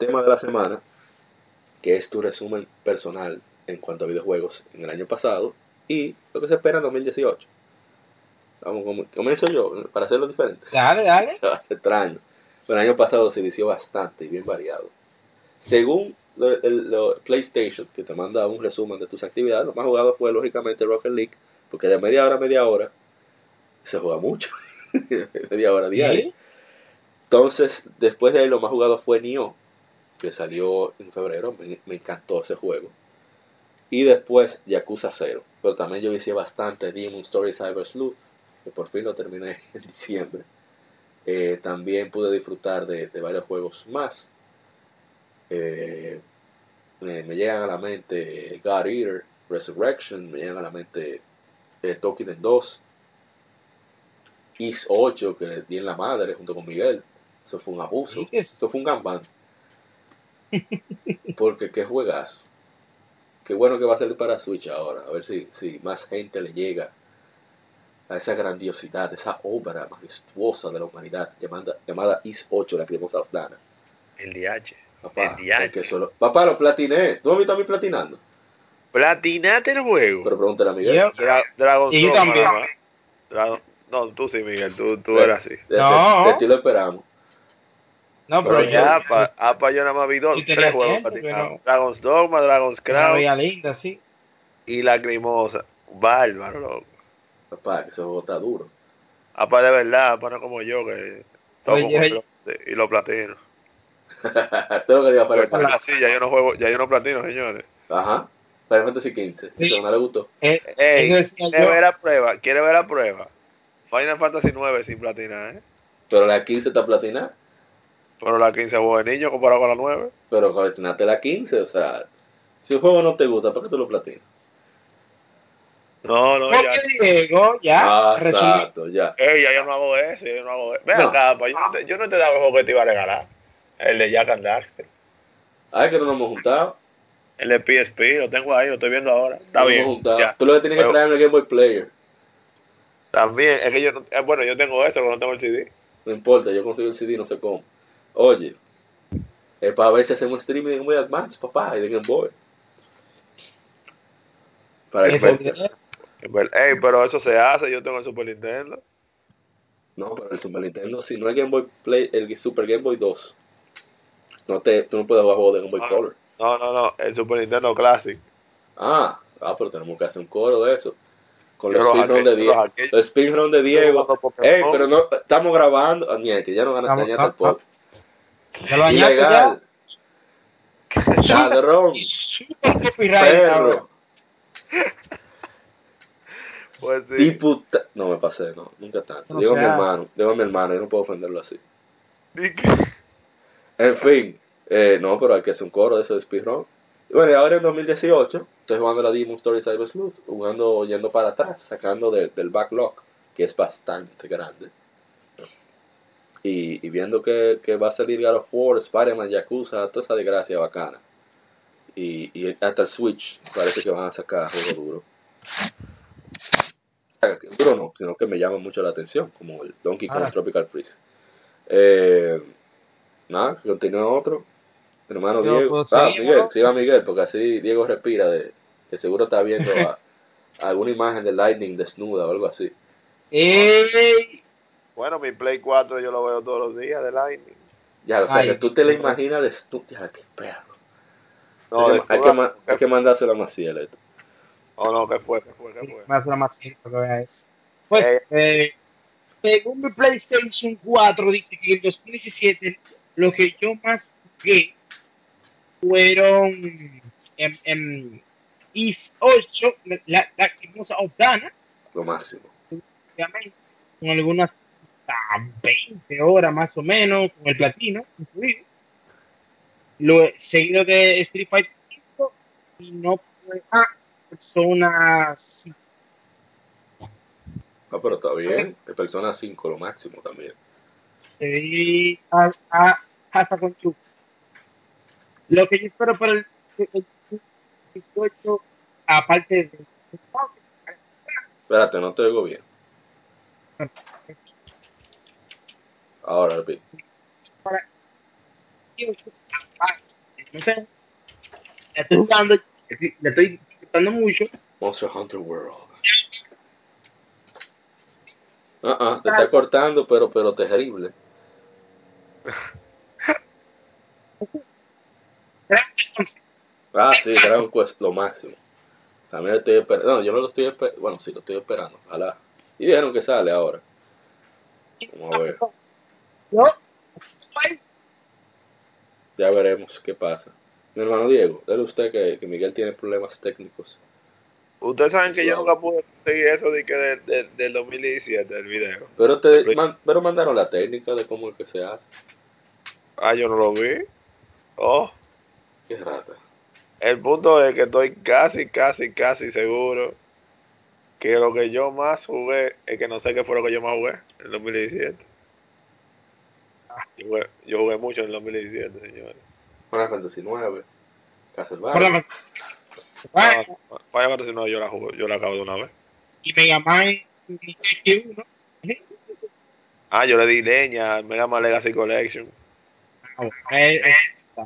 Tema de la semana, que es tu resumen personal en cuanto a videojuegos en el año pasado y lo que se espera en 2018. Vamos, com- comienzo yo para hacerlo diferente. Dale, dale. *laughs* Extraño. Pero el año pasado se vició bastante y bien variado. Según lo- el, lo- PlayStation, que te manda un resumen de tus actividades, lo más jugado fue lógicamente Rocket League, porque de media hora a media hora se juega mucho. *laughs* media hora diaria. Sí. Entonces, después de ahí, lo más jugado fue Nioh, que salió en febrero. Me, me encantó ese juego. Y después Yakuza 0. Pero también yo hice bastante Demon Story Cyber Sleuth, que por fin lo terminé *laughs* en diciembre. Eh, también pude disfrutar de, de varios juegos más. Eh, me, me llegan a la mente God Eater, Resurrection, me llegan a la mente eh, Tokiden 2, Is 8, que le di en la madre junto con Miguel. Eso fue un abuso. Eso fue un gambán. Porque qué juegas. Qué bueno que va a salir para Switch ahora. A ver si, si más gente le llega a esa grandiosidad, esa obra majestuosa de la humanidad llamada, llamada Is 8, la cremosa Aslana. El DH. Papá, El DH. es que solo- papá, lo platiné. ¿Tú me has visto a mí platinando? Platinate el juego. Pero pregúntale a Miguel. Yo- Dra- Dragon Y yo también. Dragon- No, tú sí, Miguel. Tú, tú eras así. de- No. de ti lo esperamos. No, Pero pero ya, apa, apa yo nada más vi dos, tres juegos tiempo, pero- Dragon's Dogma, Dragon's una Crown veía linda, sí. y Lacrimosa. Bárbaro, loco. Papá, que juego está duro. Apa de verdad, apa no como yo que toco Oye, y lo platino. *laughs* Esto es lo que diga para Pues, así, ya yo no juego, ya yo no platino, señores. Ajá. Final Fantasy 15. Sí. Eso no le gustó. Eh, Ey, ¿quiere ver la prueba? ¿Quiere ver la prueba? Final Fantasy 9 sin platinar, ¿eh? Pero la 15 está platinada. Pero la 15 juego de niño comparado con la 9. Pero platinaste la 15. O sea, si un juego no te gusta, ¿para qué tú lo platinas? No, no, ¿Por ya. Diego? Ya, Ah, exacto, ya. Ey, ya yo no hago eso, ya yo no hago eso. Ven No. acá, pa, yo no te, yo no te daba el juego que te iba a regalar. El de Jack and Daxter. Ay, que no nos hemos juntado. El de PSP, lo tengo ahí, lo estoy viendo ahora. Está No nos bien. hemos juntado. ya. Tú lo que tienes que traer es el Game Boy Player. También, es que yo no, eh, bueno, yo tengo esto, pero no tengo el CD. No importa, yo consigo el CD, no sé cómo. Oye, es para ver si hacemos streaming de Game Boy Advance, papá, y de Game Boy. Para expertos. Ey, pero eso se hace, yo tengo el Super Nintendo. No, pero el Super Nintendo, si no es Game Boy Play, el Super Game Boy 2, no te, tú no puedes jugar juegos de Game Boy Ah. Color. No, no, no, el Super Nintendo Classic. Ah, ah, pero tenemos que hacer un coro de eso. Con los speedrun de Diego. los speedrun de Diego. Ey, pero no, estamos grabando. Ah, que ya no el podcast. Ya lo Ilegal. ya. Ladrón. *laughs* Y super. Perro. *laughs* Pues sí. Diputa... No me pasé, no. Nunca tanto. No Diego a mi hermano. Diego a mi hermano. Yo no puedo ofenderlo así. En fin. Eh, no, pero hay que hacer un coro de eso de speedrun. Y Bueno, y ahora en 2018 estoy jugando la Demon Story Cyber Sleuth, jugando yendo para atrás, sacando de- del backlog, que es bastante grande. Y, y viendo que, que va a salir God of War, Spider-Man, Yakuza, toda esa desgracia bacana. Y, y hasta el Switch parece que van a sacar juego duro. Duro no, sino que me llama mucho la atención, como el Donkey Kong sí. Tropical Freeze. Eh, nada, continúa otro. Hermano Yo Diego. puedo Ah, Miguel, siga Miguel, porque así Diego respira de que seguro está viendo *laughs* a- alguna imagen de Lightning desnuda o algo así. Ey, Bueno, mi Play 4 yo lo veo todos los días de Lightning. Ya, o sea, Ay, que tú te la imaginas desnuda. Ya, qué perro. No, hay, de que, hay, que, verdad, ma- ¿qué hay que mandárselo a Maciel esto. Oh, no, ¿qué fue? ¿Qué fue? ¿Qué fue? me hace la más simple que vea eso. Pues, eh, según mi PlayStation 4, dice que en el 2017 lo que yo más jugué fueron en, en Is 8, la, la famosa Obdana, Lo máximo. obviamente, con algunas ah, 20 horas más o menos, con el platino incluido. Lo seguido de Street Fighter 5 y no fue a Persona 5. Ah, pero está bien. De Persona 5 lo máximo también. a, a, hasta con tu. Lo que yo espero para el, el 18, aparte de. Espérate, no te oigo bien. Ahora, repite. Para, no sé, la estoy jugando, la estoy disfrutando mucho. Monster Hunter World. Ah, ah, te está cortando, pero, pero terrible. Ah, sí, Dragon Quest, lo máximo. También estoy esperando. No, yo no lo estoy esperando. Bueno, sí, lo estoy esperando. Ojalá. Y dijeron que sale ahora. Vamos a ver. Yo, Ya veremos qué pasa. Mi hermano Diego, dale usted que, que Miguel tiene problemas técnicos. Ustedes saben que yo nunca pude conseguir eso de que de, de- del 2017, el video. Pero te man- pero mandaron la técnica de cómo es que se hace. Ah, yo no lo vi. Oh, Qué rata. el punto es que estoy casi, casi, casi seguro que lo que yo más jugué es que no sé qué fue lo que yo más jugué en el 2017. Yo jugué, yo jugué mucho en el 2017, señores. Final Fantasy 9, por Castlevania. Vaya Fantasy no, yo la jugué, yo la acabo de una vez. y Mega Man y uno. Ah, yo le di leña al Mega Man Legacy Collection. Ah, eh, eh,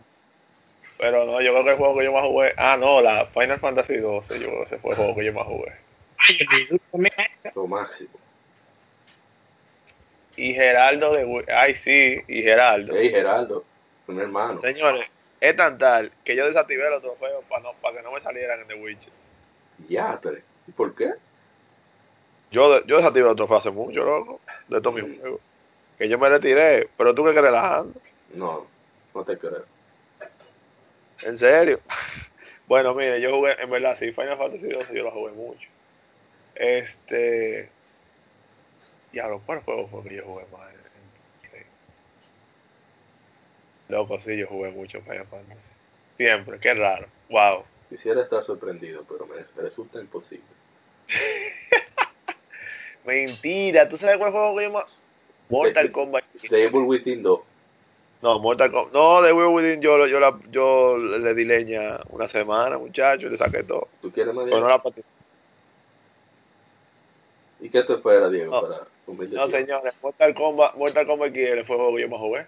Pero no, yo creo que el juego que yo más jugué. Ah, no, la Final Fantasy 12. Yo creo que ese fue el juego que yo más jugué. Lo máximo. Y Geraldo de. Ay, sí, y Geraldo. Hey, Geraldo, mi hermano. Señores, es tan tal que yo desactivé los trofeos para no, para que no me salieran en The Witcher. Ya, pero ¿y por qué? Yo, yo desactivé los trofeos hace mucho, loco, de todos mis juegos. Que yo me retiré, pero tú que crees relajando. No, no te creo. En serio. Bueno, mire, yo jugué, en verdad, sí, Final Fantasy 12 yo lo jugué mucho. Este. Diablo, ¿cuál juego fue que yo jugué más? Sí. Loco, sí, yo jugué mucho Final Fantasy. Siempre, qué raro. Wow. Quisiera estar sorprendido, pero me resulta imposible. *laughs* Mentira, ¿tú sabes cuál juego que yo más? Mortal Kombat. The Evil Within 2. No, Mortal Kombat. No, Will Within yo, yo, la, yo le di leña una semana, muchacho, le saqué todo. ¿Tú quieres más Pero no la. ¿Y qué te espera, Diego, No. para No, 2018? señores, Mortal Kombat, Mortal Kombat XL fue el juego que yo más jugué.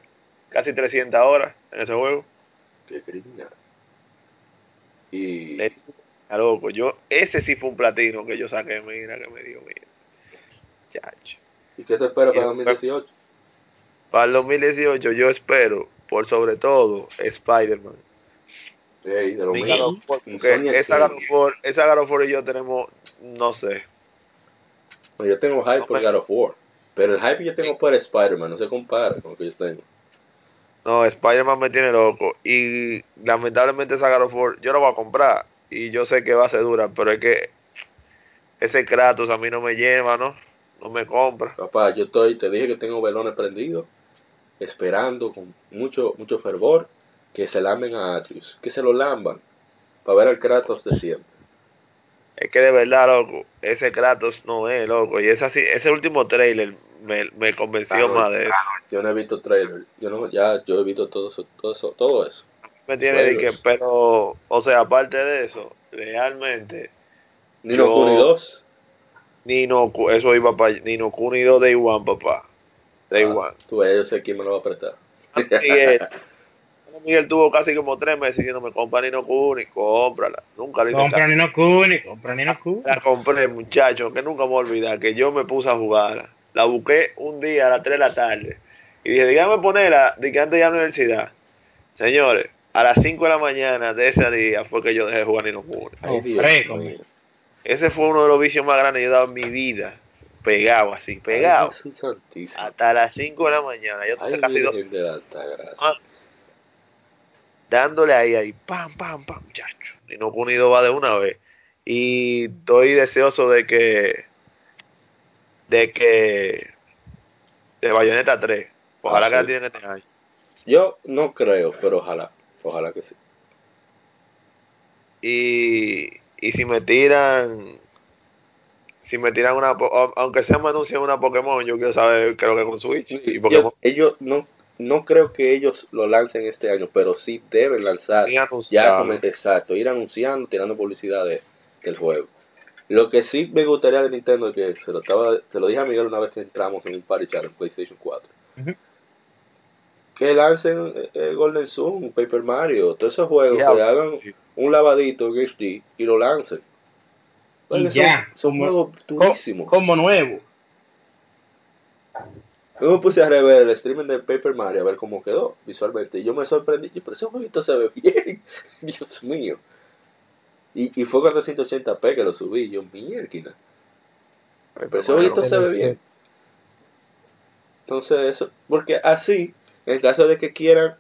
Casi 300 horas en ese juego. Qué criminal. Y Le- A loco, yo, ese sí fue un platino que yo saqué, mira, que me dio, mira. Chacho. ¿Y qué te espera para Y- 2018? Para el 2018 yo espero, por sobre todo, Spider-Man. Ey, de lo Mi mío. God of War, Insomniac Porque esa War y yo tenemos, no sé, Bueno, yo tengo hype No por me- God of War. Pero el hype que yo tengo por Spider-Man no se compara con lo que yo tengo. No, Spider-Man me tiene loco. Y lamentablemente esa God of War, yo la voy a comprar. Y yo sé que va a ser dura, pero es que ese Kratos a mí no me lleva, ¿no? No me compra. Papá, yo estoy, te dije que tengo velones prendidos, esperando con mucho, mucho fervor que se lamben a Atreus, que se lo lamban, para ver al Kratos de siempre. Es que de verdad, loco, ese Kratos no es, loco. Y ese, ese último trailer me, me convenció Claro, más de eso. Yo no he visto trailer, yo no, ya, yo he visto todo eso, todo eso, todo eso. Me tiene de que, pero, o sea, aparte de eso, realmente, Ni no Yo- Kuni 2. Nino, eso iba para Nino Kuni 2 Day One, papá. Day Ah, One. Tú yo sé quién me lo va a apretar. *laughs* Miguel, Miguel tuvo casi como tres meses diciéndome, compra Nino Kuni, cómprala. Nunca le hice Compra. Nino Kuni, compra Nino Kuni. La compré, muchacho, que nunca me voy a olvidar, que yo me puse a jugarla. La busqué un día a las 3 de la tarde. Y dije, dígame ponerla, de que antes de ir a la universidad. Señores, a las 5 de la mañana de ese día fue que yo dejé de jugar Nino Oh, mío. Ese fue uno de los vicios más grandes que yo he dado en mi vida. Pegado así, pegado. Ay, Jesús santísimo. Hasta las 5 de la mañana. Yo tenía casi dos de la. Dándole ahí, ahí, pam, pam, pam, muchacho. Y no unido va de una vez. Y estoy deseoso de que, de que, de Bayonetta 3. Ojalá Ah, que la sí. tienen este año. Yo no creo, pero ojalá, ojalá que sí. Y, y si me tiran, si me tiran una, aunque sea me anuncien una Pokémon, yo quiero saber qué es lo que con Switch. Y Yo- Pokémon ellos no, no creo que ellos lo lancen este año, pero sí deben lanzar. Ya, exacto, ir anunciando, tirando publicidad de- del juego. Lo que sí me gustaría de Nintendo, que se lo, estaba, se lo dije a Miguel una vez que entramos en un party chat en PlayStation 4, Ujú. que lancen eh, eh, Golden Sun, Paper Mario, todos esos juegos, que hagan un lavadito en HD y lo lancen. Porque ya, son, son como- juegos durísimos. Como nuevo. Yo me puse a rever el streaming de Paper Mario a ver cómo quedó visualmente. Y yo me sorprendí. Pero ese jueguito se ve bien. *laughs* Dios mío. Y, y fue 480p que lo subí. Yo, mierda. Pero ese jueguito se ve bien. Entonces, eso. Porque así, en el caso de que quieran.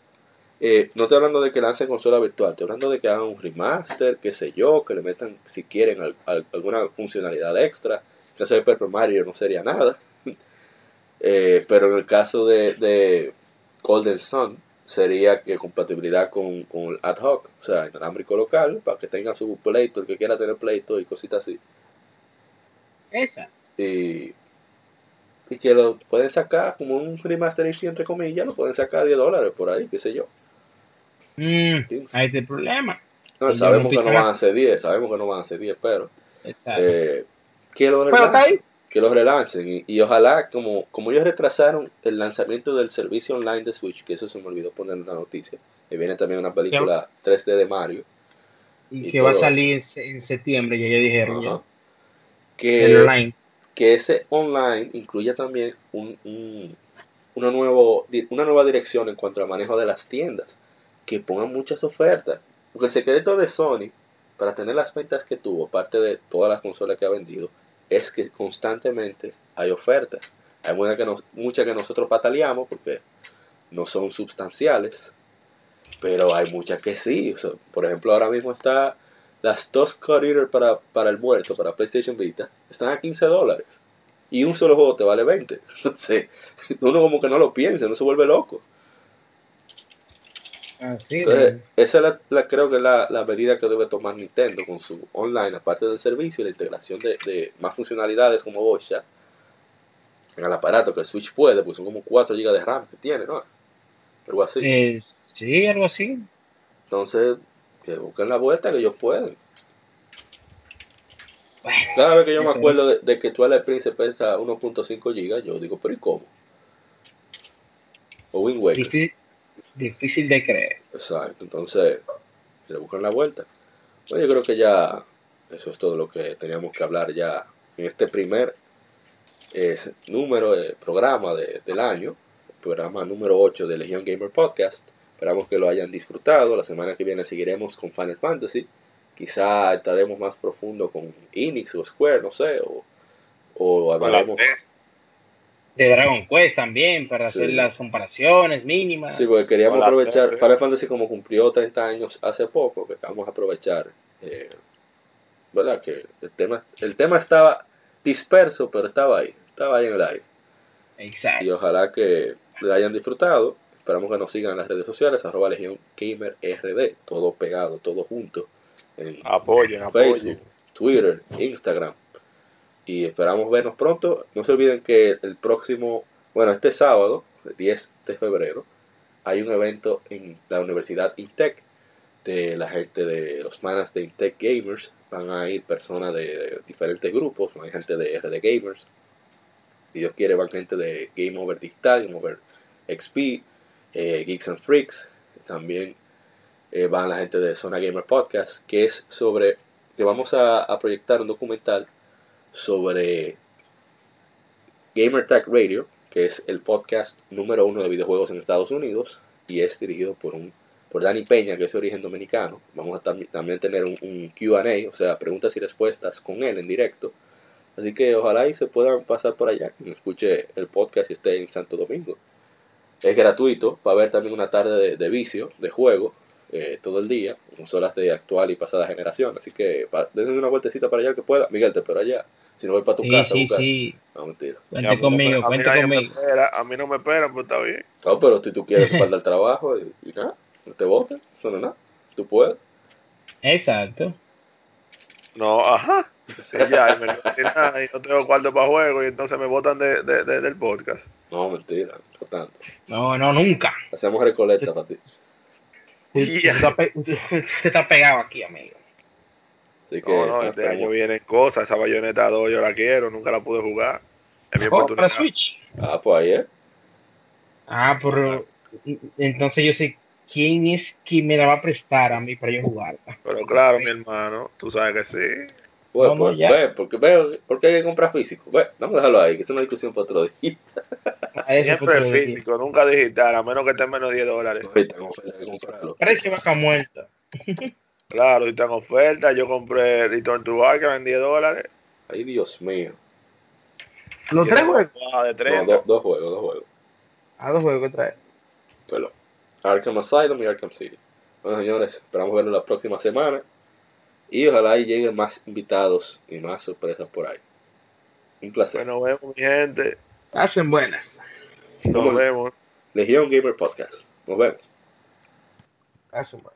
eh, no estoy hablando de que lancen consola virtual. Estoy hablando de que hagan un remaster, qué sé yo. Que le metan, si quieren, al- al- alguna funcionalidad extra. En el caso de Paper Mario no sería nada. Eh, pero en el caso de, de Golden Sun sería que compatibilidad con, con el ad hoc, o sea, inalámbrico local, para que tenga su pleito, el que quiera tener pleito y cositas así. Esa. Y, y que lo pueden sacar como un remasterization entre comillas, lo pueden sacar a 10 dólares por ahí, qué sé yo. Mm, ahí está el problema. No, sabemos que no van a ser 10, sabemos que no van a ser 10, pero Exacto. eh, que Pero está ahí. Que lo relancen y, y ojalá como como ellos retrasaron el lanzamiento del servicio online de Switch, que eso se me olvidó poner en la noticia, que viene también una película 3D de Mario, Y y que va a salir en, se- en septiembre, ya ya dijeron. ya. ajá, El que, online. que ese online incluya también un, un- una, nuevo, una nueva dirección en cuanto al manejo de las tiendas, que pongan muchas ofertas, porque el secreto de Sony, para tener las ventas que tuvo, parte de todas las consolas que ha vendido, es que constantemente hay ofertas. Hay muchas que, nos- muchas que nosotros pataleamos porque no son sustanciales, pero hay muchas que sí. Por ejemplo, ahora mismo está las dos Cut para, para el muerto, para PlayStation Vita, están a 15 dólares. Y un solo juego te vale 20. Entonces, *laughs* uno como que no lo piensa, no se vuelve loco. Así Entonces, esa es la, la- creo que es la, la medida que debe tomar Nintendo con su online, aparte del servicio y la integración de, de más funcionalidades como voice chat en el aparato que el Switch puede, pues son como 4 GB de RAM que tiene, ¿no? Algo así. Eh, sí, algo así. Entonces, que busquen la vuelta que ellos pueden. Cada vez que yo me acuerdo de, de que Twilight Princess pesa 1.5 GB, yo digo, pero ¿y cómo? O Wind Waker. Difícil de creer. Exacto, entonces le buscan la vuelta. Bueno, yo creo que ya eso es todo lo que teníamos que hablar ya en este primer eh, número de programa de- del año, el programa número 8 de Legion Gamer Podcast. Esperamos que lo hayan disfrutado. La semana que viene seguiremos con Final Fantasy. Quizá estaremos más profundo con Enix o Square, no sé, o o hablaremos. De Dragon Quest también, para Sí. hacer las comparaciones mínimas. Sí, porque queríamos Hola, aprovechar, Pepe. Final Fantasy como cumplió 30 años hace poco, que vamos a aprovechar, eh, ¿verdad? Que el tema, el tema estaba disperso, pero estaba ahí, estaba ahí en el aire. Y Exacto. ojalá que le hayan disfrutado. Esperamos que nos sigan en las redes sociales, arroba Legión Gamer RD, todo pegado, todo junto, en Apoyen, apoyen. Facebook, Twitter, Instagram. Y esperamos vernos pronto. No se olviden que el próximo, bueno, este sábado, el 10 de febrero, hay un evento en la Universidad Intec de la gente de los manas de Intec Gamers. Van a ir personas de diferentes grupos, hay gente de RD Gamers. Si Dios quiere, van gente de Game Over Digital, Game Over XP, eh, Geeks and Freaks. También eh, van la gente de Zona Gamer Podcast, que es sobre, que vamos a, a proyectar un documental sobre Gamer Tag Radio, que es el podcast número uno de videojuegos en Estados Unidos, y es dirigido por un por Dani Peña, que es de origen dominicano. Vamos a tam- también tener un, un Q&A, o sea, preguntas y respuestas con él en directo. Así que ojalá y se puedan pasar por allá, que escuche el podcast y esté en Santo Domingo. Es gratuito, va a haber también una tarde de, vicio, de juego, eh, todo el día, consolas de actual y pasada generación. Así que dense una vueltecita para allá que pueda. Miguel, te espero allá. Si no voy para tu Sí, casa, sí, sí. No, mentira. A Vente no conmigo, me- a mí vente nadie me conmigo. espera, a mí no me esperan, pues está bien. No, pero si tú quieres para el trabajo y, y nada, no te voten, eso no es nada. Tú puedes. Exacto. No, ajá. Sí, ya, y me metí nada y no tengo cuarto para juego y entonces me botan de, de- de- del podcast. No, mentira, no tanto. No, no, nunca. Hacemos recolecta para *laughs* ti. Usted, Ya. está, pe- usted- usted está pegado aquí, amigo. Así que, No, no, este año vienen cosas, esa bayoneta 2 yo la quiero, nunca la pude jugar. Es mi Oh, para oportunidad. Switch. Ah, pues ahí, ¿eh? Ah, pero entonces yo sé quién es quien me la va a prestar a mí para yo jugar. Pero claro, mi hermano, tú sabes que sí. Pues, No, pues, ya. ve, porque, ve, porque hay que comprar físico. Ve, vamos a dejarlo ahí, que es una discusión para otro día. Siempre el físico, nunca digital, a menos que esté en menos de 10 dólares. Precio vaca muerta. Claro, si está en oferta, yo compré Return to Arkham en 10 dólares. Ay, Dios mío. Los tres juegos. Baja de No, 30. do- dos juegos, dos juegos. A dos juegos que trae. Perdón. Arkham Asylum y Arkham City. Bueno, señores, esperamos verlo la próxima semana. Y ojalá y lleguen más invitados y más sorpresas por ahí. Un placer. Bueno, nos vemos, mi gente. Hacen buenas. Nos Vamos. vemos. Legión Gamer Podcast. Nos vemos. Hacen buenas